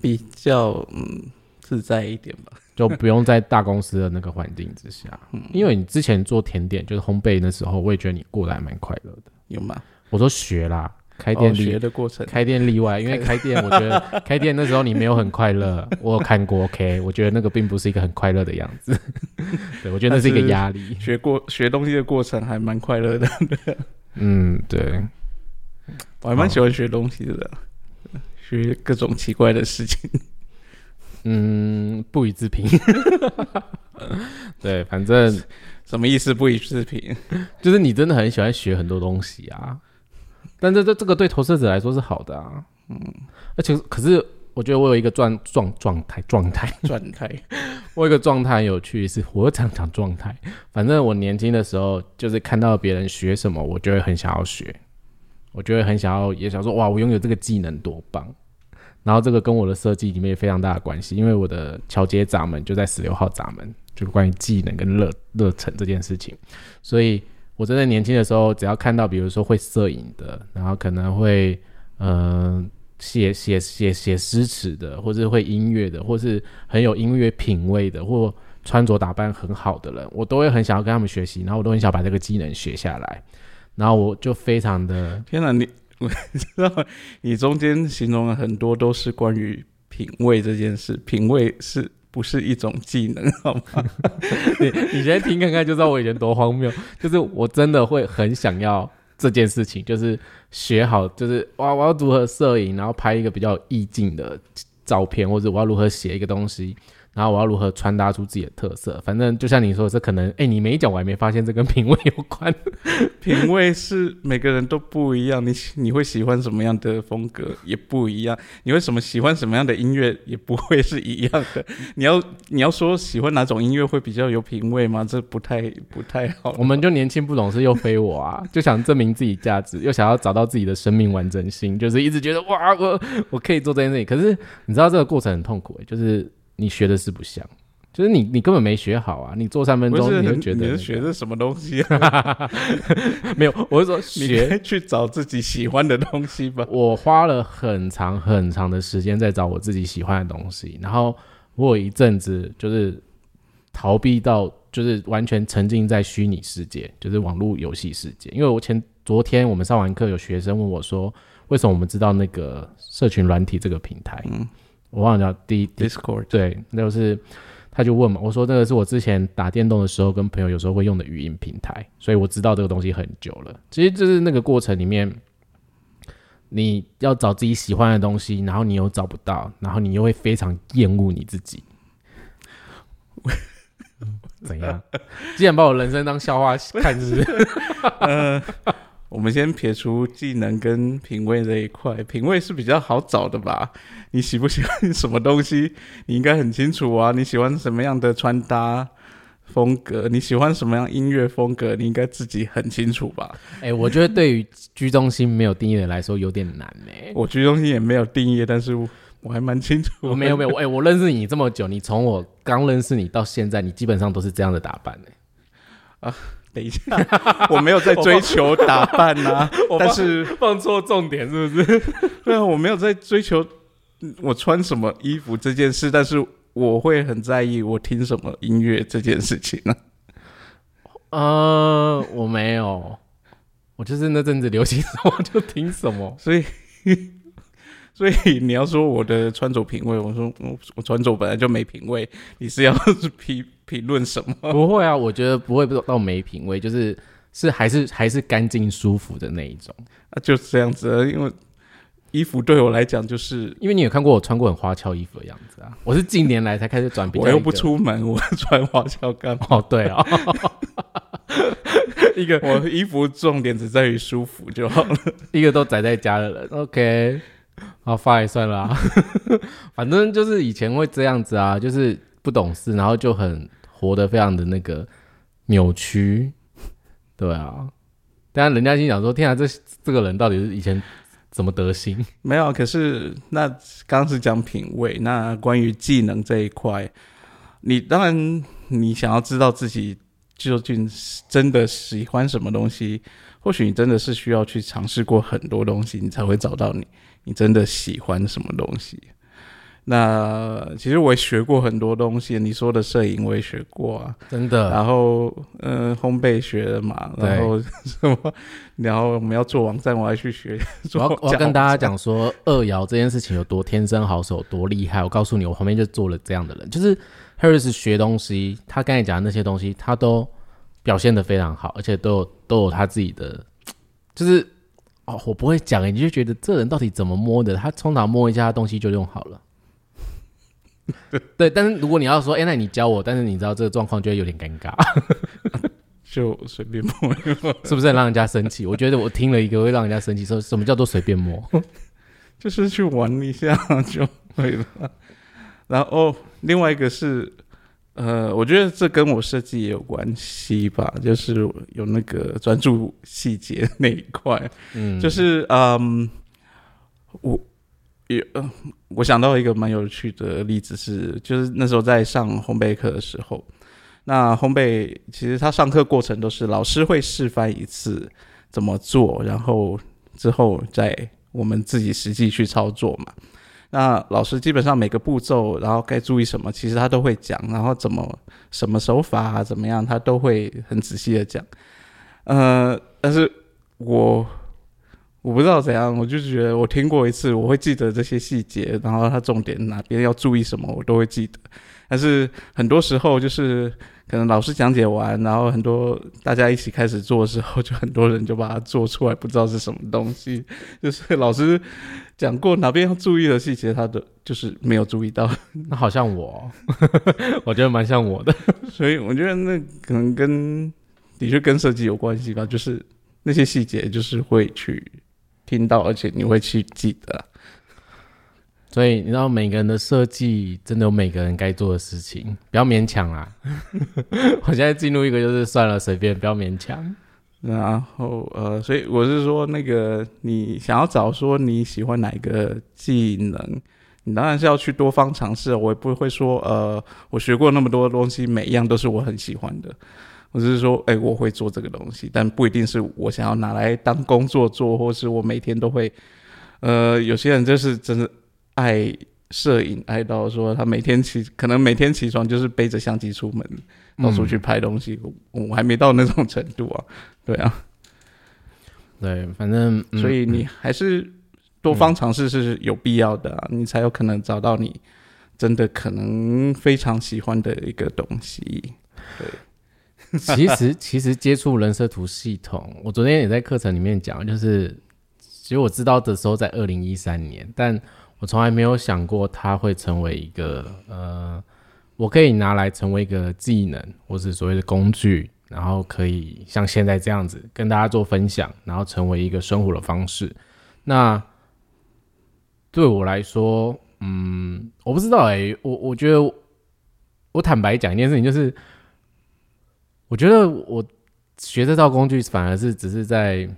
[SPEAKER 2] 比较嗯自在一点吧，
[SPEAKER 1] 就不用在大公司的那个环境之下，嗯，因为你之前做甜点就是烘焙那时候，我也觉得你过得还蛮快乐的，
[SPEAKER 2] 有吗？
[SPEAKER 1] 我说学啦，开店
[SPEAKER 2] 学的过程，
[SPEAKER 1] 开店例外，因为开店我觉得 开店那时候你没有很快乐，我有看过，OK，我觉得那个并不是一个很快乐的样子，对我觉得那是一个压力。
[SPEAKER 2] 学过学东西的过程还蛮快乐的，
[SPEAKER 1] 嗯，对，
[SPEAKER 2] 我还蛮喜欢学东西的，学各种奇怪的事情，
[SPEAKER 1] 嗯，不予置评，对，反正
[SPEAKER 2] 什么意思不予置评，
[SPEAKER 1] 就是你真的很喜欢学很多东西啊。但这这这个对投射者来说是好的啊，嗯，而且可是我觉得我有一个状状状态状态。
[SPEAKER 2] 状态，
[SPEAKER 1] 我有一个状态有趣是，我常常状态，反正我年轻的时候就是看到别人学什么，我就会很想要学，我就会很想要也想说哇，我拥有这个技能多棒，然后这个跟我的设计里面有非常大的关系，因为我的桥接闸门就在十六号闸门，就关于技能跟热热忱这件事情，所以。我真的年轻的时候，只要看到比如说会摄影的，然后可能会嗯写写写写诗词的，或者会音乐的，或是很有音乐品味的，或穿着打扮很好的人，我都会很想要跟他们学习，然后我都很想把这个技能学下来，然后我就非常的
[SPEAKER 2] 天哪，你 我知道你中间形容了很多都是关于品味这件事，品味是。不是一种技能，好吗？
[SPEAKER 1] 你你先听看看，就知道我以前多荒谬。就是我真的会很想要这件事情，就是学好，就是哇，我要如何摄影，然后拍一个比较意境的照片，或者我要如何写一个东西。然后我要如何传达出自己的特色？反正就像你说，这可能哎，你没讲，我还没发现这跟品味有关。
[SPEAKER 2] 品味是每个人都不一样，你你会喜欢什么样的风格也不一样，你为什么喜欢什么样的音乐也不会是一样的。你要你要说喜欢哪种音乐会比较有品味吗？这不太不太好。
[SPEAKER 1] 我们就年轻不懂事又非我啊，就想证明自己价值，又想要找到自己的生命完整性，就是一直觉得哇，我我可以做这件事情。可是你知道这个过程很痛苦，就是。你学的是不像，就是你你根本没学好啊！你做三分钟，你就觉得
[SPEAKER 2] 你学的什么东西？
[SPEAKER 1] 没有，我是说学
[SPEAKER 2] 去找自己喜欢的东西吧。
[SPEAKER 1] 我花了很长很长的时间在找我自己喜欢的东西，然后我有一阵子就是逃避到，就是完全沉浸在虚拟世界，就是网络游戏世界。因为我前昨天我们上完课，有学生问我说，为什么我们知道那个社群软体这个平台？嗯。我忘了叫
[SPEAKER 2] Discord，
[SPEAKER 1] 对，那就是他就问嘛，我说这个是我之前打电动的时候跟朋友有时候会用的语音平台，所以我知道这个东西很久了。其实就是那个过程里面，你要找自己喜欢的东西，然后你又找不到，然后你又会非常厌恶你自己。怎样？竟然把我人生当笑话看，是不是？
[SPEAKER 2] 我们先撇除技能跟品味这一块，品味是比较好找的吧？你喜不喜欢什么东西？你应该很清楚啊。你喜欢什么样的穿搭？风格，你喜欢什么样音乐风格，你应该自己很清楚吧？
[SPEAKER 1] 哎，我觉得对于居中心没有定义的来说有点难呢。
[SPEAKER 2] 我居中心也没有定义，但是我还蛮清楚。
[SPEAKER 1] 没有没有，哎，我认识你这么久，你从我刚认识你到现在，你基本上都是这样的打扮呢。
[SPEAKER 2] 啊。等一下，我没有在追求打扮 呐，但是
[SPEAKER 1] 放错重点是不是？
[SPEAKER 2] 对啊，我没有在追求我穿什么衣服这件事，但是我会很在意我听什么音乐这件事情呢。
[SPEAKER 1] 呃，我没有，我就是那阵子流行什么就听什么，
[SPEAKER 2] 所以。所以你要说我的穿着品味，我说我我穿着本来就没品味，你是要评 评论什么？
[SPEAKER 1] 不会啊，我觉得不会到没品味，就是是还是还是干净舒服的那一种
[SPEAKER 2] 啊，就是这样子。因为衣服对我来讲，就是
[SPEAKER 1] 因为你有看过我穿过很花俏衣服的样子啊，我是近年来才开始转变。
[SPEAKER 2] 我又不出门，我穿花俏干嘛？
[SPEAKER 1] 哦，对啊，
[SPEAKER 2] 一个我衣服重点只在于舒服就好了，
[SPEAKER 1] 一个都宅在家的人，OK。好 发也算了，反正就是以前会这样子啊，就是不懂事，然后就很活得非常的那个扭曲，对啊。但人家心想说：“天啊，这这个人到底是以前怎么德行？”
[SPEAKER 2] 没有，可是那刚是讲品味，那关于技能这一块，你当然你想要知道自己究竟真的喜欢什么东西，或许你真的是需要去尝试过很多东西，你才会找到你。你真的喜欢什么东西？那其实我也学过很多东西。你说的摄影我也学过啊，
[SPEAKER 1] 真的。
[SPEAKER 2] 然后，嗯，烘焙学的嘛，然后 什么？然后我们要做网站，我还去学。
[SPEAKER 1] 我要我要跟大家讲说，二爻这件事情有多天生好手，多厉害。我告诉你，我旁边就做了这样的人，就是 Harris 学东西，他刚才讲的那些东西，他都表现的非常好，而且都有都有他自己的，就是。哦，我不会讲诶，你就觉得这人到底怎么摸的？他通常摸一下东西就用好了。对，但是如果你要说，哎，那你教我，但是你知道这个状况就会有点尴尬，
[SPEAKER 2] 就随便摸，
[SPEAKER 1] 是不是让人家生气？我觉得我听了一个会让人家生气，说什么叫做随便摸？
[SPEAKER 2] 就是去玩一下就可以了。然后另外一个是。呃，我觉得这跟我设计也有关系吧，就是有那个专注细节那一块，嗯，就是嗯，我也呃，我想到一个蛮有趣的例子是，就是那时候在上烘焙课的时候，那烘焙其实他上课过程都是老师会示范一次怎么做，然后之后再我们自己实际去操作嘛。那老师基本上每个步骤，然后该注意什么，其实他都会讲，然后怎么什么手法啊，怎么样，他都会很仔细的讲。呃，但是我我不知道怎样，我就觉得我听过一次，我会记得这些细节，然后他重点哪边要注意什么，我都会记得。但是很多时候就是可能老师讲解完，然后很多大家一起开始做的时候，就很多人就把它做出来，不知道是什么东西。就是老师讲过哪边要注意的细节，他的就是没有注意到。
[SPEAKER 1] 那好像我，我觉得蛮像我的。
[SPEAKER 2] 所以我觉得那可能跟的确跟设计有关系吧，就是那些细节就是会去听到，而且你会去记得。
[SPEAKER 1] 所以你知道，每个人的设计真的有每个人该做的事情，不要勉强啦！我现在进入一个就是算了，随便，不要勉强。
[SPEAKER 2] 然后呃，所以我是说，那个你想要找说你喜欢哪一个技能，你当然是要去多方尝试。我也不会说呃，我学过那么多东西，每一样都是我很喜欢的。我只是说，哎，我会做这个东西，但不一定是我想要拿来当工作做，或是我每天都会。呃，有些人就是真的。爱摄影，爱到说他每天起，可能每天起床就是背着相机出门，到处去拍东西。我还没到那种程度啊，对啊，
[SPEAKER 1] 对，反正
[SPEAKER 2] 所以你还是多方尝试是有必要的，啊，你才有可能找到你真的可能非常喜欢的一个东西。对，
[SPEAKER 1] 其实 其实接触人设图系统，我昨天也在课程里面讲，就是其实我知道的时候在二零一三年，但我从来没有想过它会成为一个呃，我可以拿来成为一个技能，或是所谓的工具，然后可以像现在这样子跟大家做分享，然后成为一个生活的方式。那对我来说，嗯，我不知道哎，我我觉得我坦白讲一件事情，就是我觉得我学这套工具反而是只是在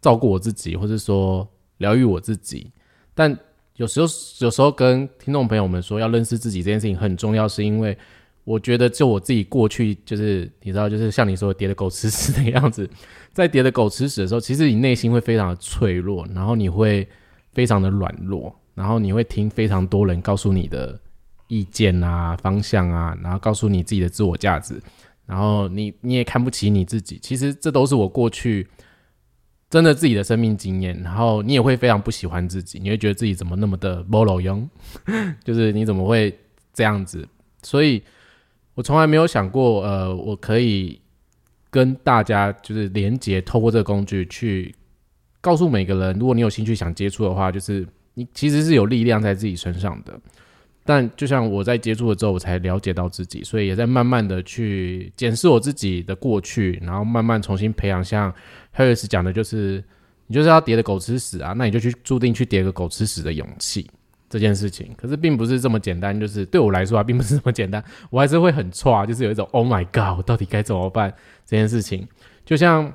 [SPEAKER 1] 照顾我自己，或者说疗愈我自己。但有时候，有时候跟听众朋友们说要认识自己这件事情很重要，是因为我觉得就我自己过去就是你知道，就是像你说跌的狗吃屎那个样子，在跌的狗吃屎的时候，其实你内心会非常的脆弱，然后你会非常的软弱，然后你会听非常多人告诉你的意见啊、方向啊，然后告诉你自己的自我价值。然后你你也看不起你自己，其实这都是我过去真的自己的生命经验。然后你也会非常不喜欢自己，你会觉得自己怎么那么的不老用，就是你怎么会这样子？所以我从来没有想过，呃，我可以跟大家就是连接，透过这个工具去告诉每个人，如果你有兴趣想接触的话，就是你其实是有力量在自己身上的。但就像我在接触了之后，我才了解到自己，所以也在慢慢的去检视我自己的过去，然后慢慢重新培养。像 Harris 讲的，就是你就是要叠的狗吃屎啊，那你就去注定去叠个狗吃屎的勇气这件事情。可是并不是这么简单，就是对我来说啊，并不是这么简单，我还是会很错，就是有一种 Oh my God，我到底该怎么办这件事情。就像，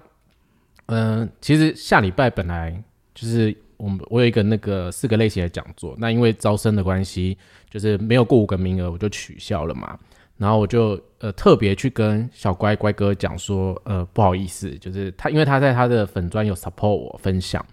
[SPEAKER 1] 嗯，其实下礼拜本来就是。我们我有一个那个四个类型的讲座，那因为招生的关系，就是没有过五个名额，我就取消了嘛。然后我就呃特别去跟小乖乖哥讲说，呃不好意思，就是他因为他在他的粉砖有 support 我分享，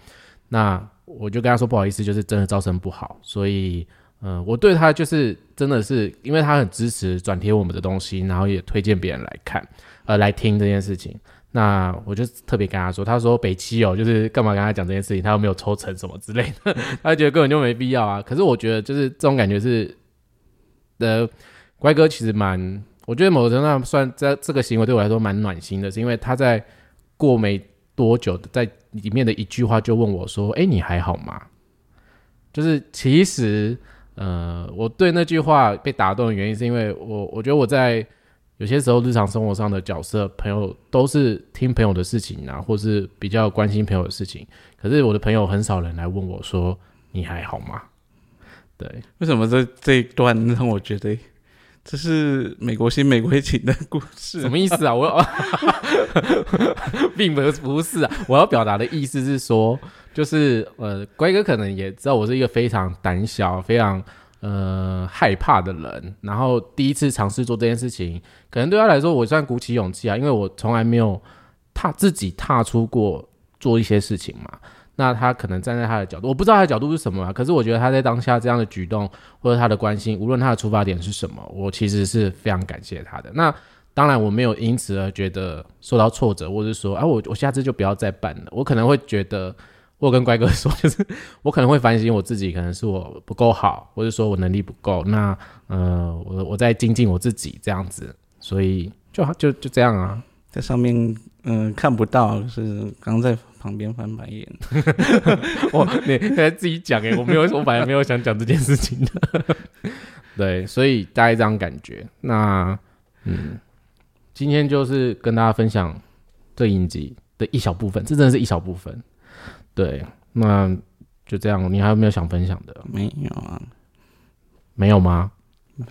[SPEAKER 1] 那我就跟他说不好意思，就是真的招生不好，所以嗯我对他就是真的是因为他很支持转贴我们的东西，然后也推荐别人来看呃来听这件事情。那我就特别跟他说，他说北七哦，就是干嘛跟他讲这件事情，他又没有抽成什么之类的，他觉得根本就没必要啊。可是我觉得就是这种感觉是，呃，乖哥其实蛮，我觉得某个程度上算在这个行为对我来说蛮暖心的，是因为他在过没多久，在里面的一句话就问我说：“哎，你还好吗？”就是其实，呃，我对那句话被打动的原因，是因为我我觉得我在。有些时候，日常生活上的角色朋友都是听朋友的事情啊，或是比较关心朋友的事情。可是我的朋友很少人来问我说：“你还好吗？”对，
[SPEAKER 2] 为什么这这一段让我觉得这是美国新美国情的故事？
[SPEAKER 1] 什么意思啊？我 并不不是啊，我要表达的意思是说，就是呃，乖哥可能也知道我是一个非常胆小、非常。呃，害怕的人，然后第一次尝试做这件事情，可能对他来说，我算鼓起勇气啊，因为我从来没有踏自己踏出过做一些事情嘛。那他可能站在他的角度，我不知道他的角度是什么，可是我觉得他在当下这样的举动或者他的关心，无论他的出发点是什么，我其实是非常感谢他的。那当然，我没有因此而觉得受到挫折，或者说，哎，我我下次就不要再办了。我可能会觉得。我跟乖哥说，就是我可能会反省我自己，可能是我不够好，或者说我能力不够。那呃，我我在精进我自己这样子，所以就就就这样啊，
[SPEAKER 2] 在上面嗯看不到，是刚在旁边翻白眼。
[SPEAKER 1] 我你在自己讲哎，我没有，我本来没有想讲这件事情的。对，所以大概这样感觉。那嗯，今天就是跟大家分享这影集的一小部分，这真的是一小部分。对，那就这样。你还有没有想分享的？
[SPEAKER 2] 没有啊，
[SPEAKER 1] 没有吗？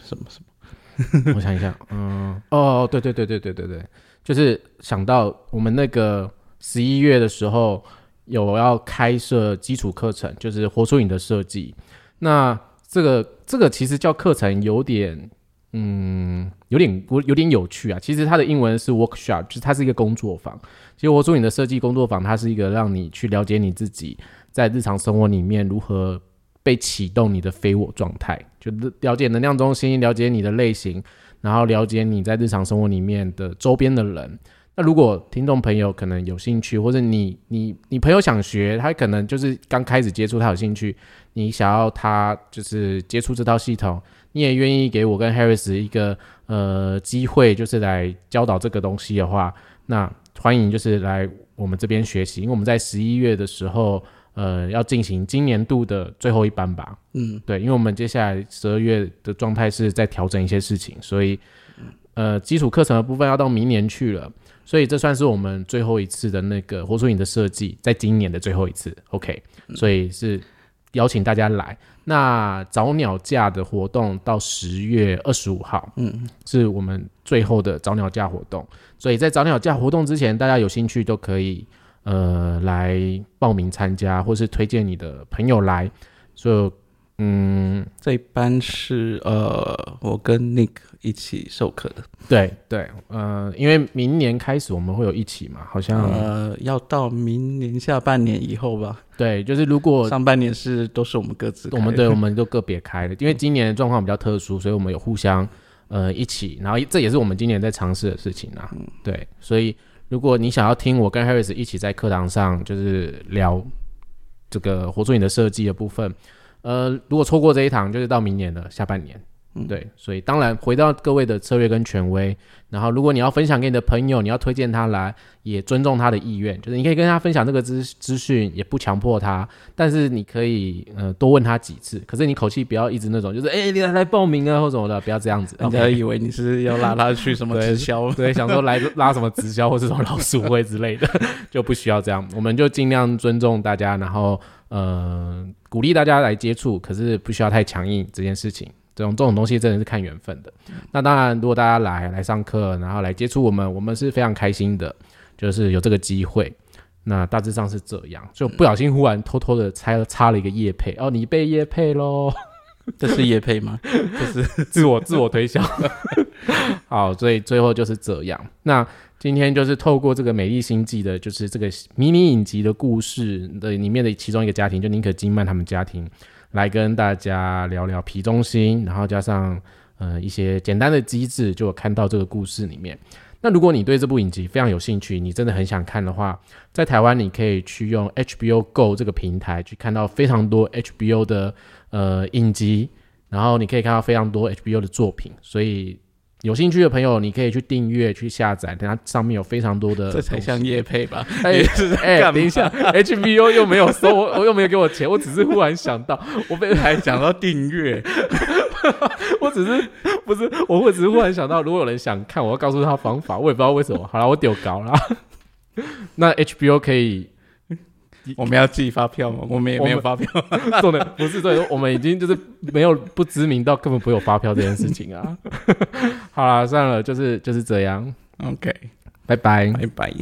[SPEAKER 2] 什么什么？
[SPEAKER 1] 我想一下，嗯，哦，对对对对对对对，就是想到我们那个十一月的时候有要开设基础课程，就是活出你的设计。那这个这个其实叫课程有点，嗯，有点我有点有趣啊。其实它的英文是 workshop，就是它是一个工作坊。其实，活出你的设计工作坊，它是一个让你去了解你自己在日常生活里面如何被启动你的非我状态，就了解能量中心，了解你的类型，然后了解你在日常生活里面的周边的人。那如果听众朋友可能有兴趣，或者你你你朋友想学，他可能就是刚开始接触，他有兴趣，你想要他就是接触这套系统，你也愿意给我跟 Harris 一个呃机会，就是来教导这个东西的话，那。欢迎，就是来我们这边学习，因为我们在十一月的时候，呃，要进行今年度的最后一班吧。嗯，对，因为我们接下来十二月的状态是在调整一些事情，所以，呃，基础课程的部分要到明年去了，所以这算是我们最后一次的那个活出你的设计，在今年的最后一次。OK，所以是邀请大家来。那早鸟价的活动到十月二十五号，嗯，是我们最后的早鸟价活动。所以在早鸟价活动之前，大家有兴趣都可以呃来报名参加，或是推荐你的朋友来。所以，嗯，
[SPEAKER 2] 这一班是呃我跟 Nick 一起授课的。
[SPEAKER 1] 对对，呃，因为明年开始我们会有一起嘛，好像
[SPEAKER 2] 呃要到明年下半年以后吧。
[SPEAKER 1] 对，就是如果
[SPEAKER 2] 上半年是都是我们各自，
[SPEAKER 1] 我们对我们都个别开的，因为今年的状况比较特殊，所以我们有互相呃一起，然后这也是我们今年在尝试的事情啊。对，所以如果你想要听我跟 Harris 一起在课堂上就是聊这个活出你的设计的部分，呃，如果错过这一堂，就是到明年的下半年。对，所以当然回到各位的策略跟权威，然后如果你要分享给你的朋友，你要推荐他来，也尊重他的意愿，就是你可以跟他分享这个资资讯，也不强迫他，但是你可以呃多问他几次，可是你口气不要一直那种，就是哎你来来报名啊或什么的，不要这样子，
[SPEAKER 2] 人家以为你是要拉他去什么 直销，
[SPEAKER 1] 对，想说来拉什么直销或这种老鼠会之类的，就不需要这样，我们就尽量尊重大家，然后呃鼓励大家来接触，可是不需要太强硬这件事情。这种这种东西真的是看缘分的。那当然，如果大家来来上课，然后来接触我们，我们是非常开心的，就是有这个机会。那大致上是这样，就不小心忽然偷偷的拆了插了一个叶配哦，你被叶配喽？
[SPEAKER 2] 这是叶配吗？
[SPEAKER 1] 这是自我自我推销。好，所以最后就是这样。那今天就是透过这个美丽星际的，就是这个迷你影集的故事的里面的其中一个家庭，就宁可金曼他们家庭。来跟大家聊聊皮中心，然后加上呃一些简单的机制，就看到这个故事里面。那如果你对这部影集非常有兴趣，你真的很想看的话，在台湾你可以去用 HBO Go 这个平台去看到非常多 HBO 的呃影集，然后你可以看到非常多 HBO 的作品，所以。有兴趣的朋友，你可以去订阅、去下载，等下上面有非常多的。
[SPEAKER 2] 这才像叶配吧？
[SPEAKER 1] 哎哎，等一下，HBO 又没有收我，我又没有给我钱，我只是忽然想到，我被
[SPEAKER 2] 还讲到订阅，
[SPEAKER 1] 我只是不是，我会只是忽然想到，如果有人想看，我要告诉他方法，我也不知道为什么。好了，我丢高了。那 HBO 可以。
[SPEAKER 2] 我们要寄发票吗？我们也没有发票。
[SPEAKER 1] 重点不是对，我们已经就是没有不知名到根本不会有发票这件事情啊。好啦，算了，就是就是这样。
[SPEAKER 2] OK，
[SPEAKER 1] 拜拜，
[SPEAKER 2] 拜拜。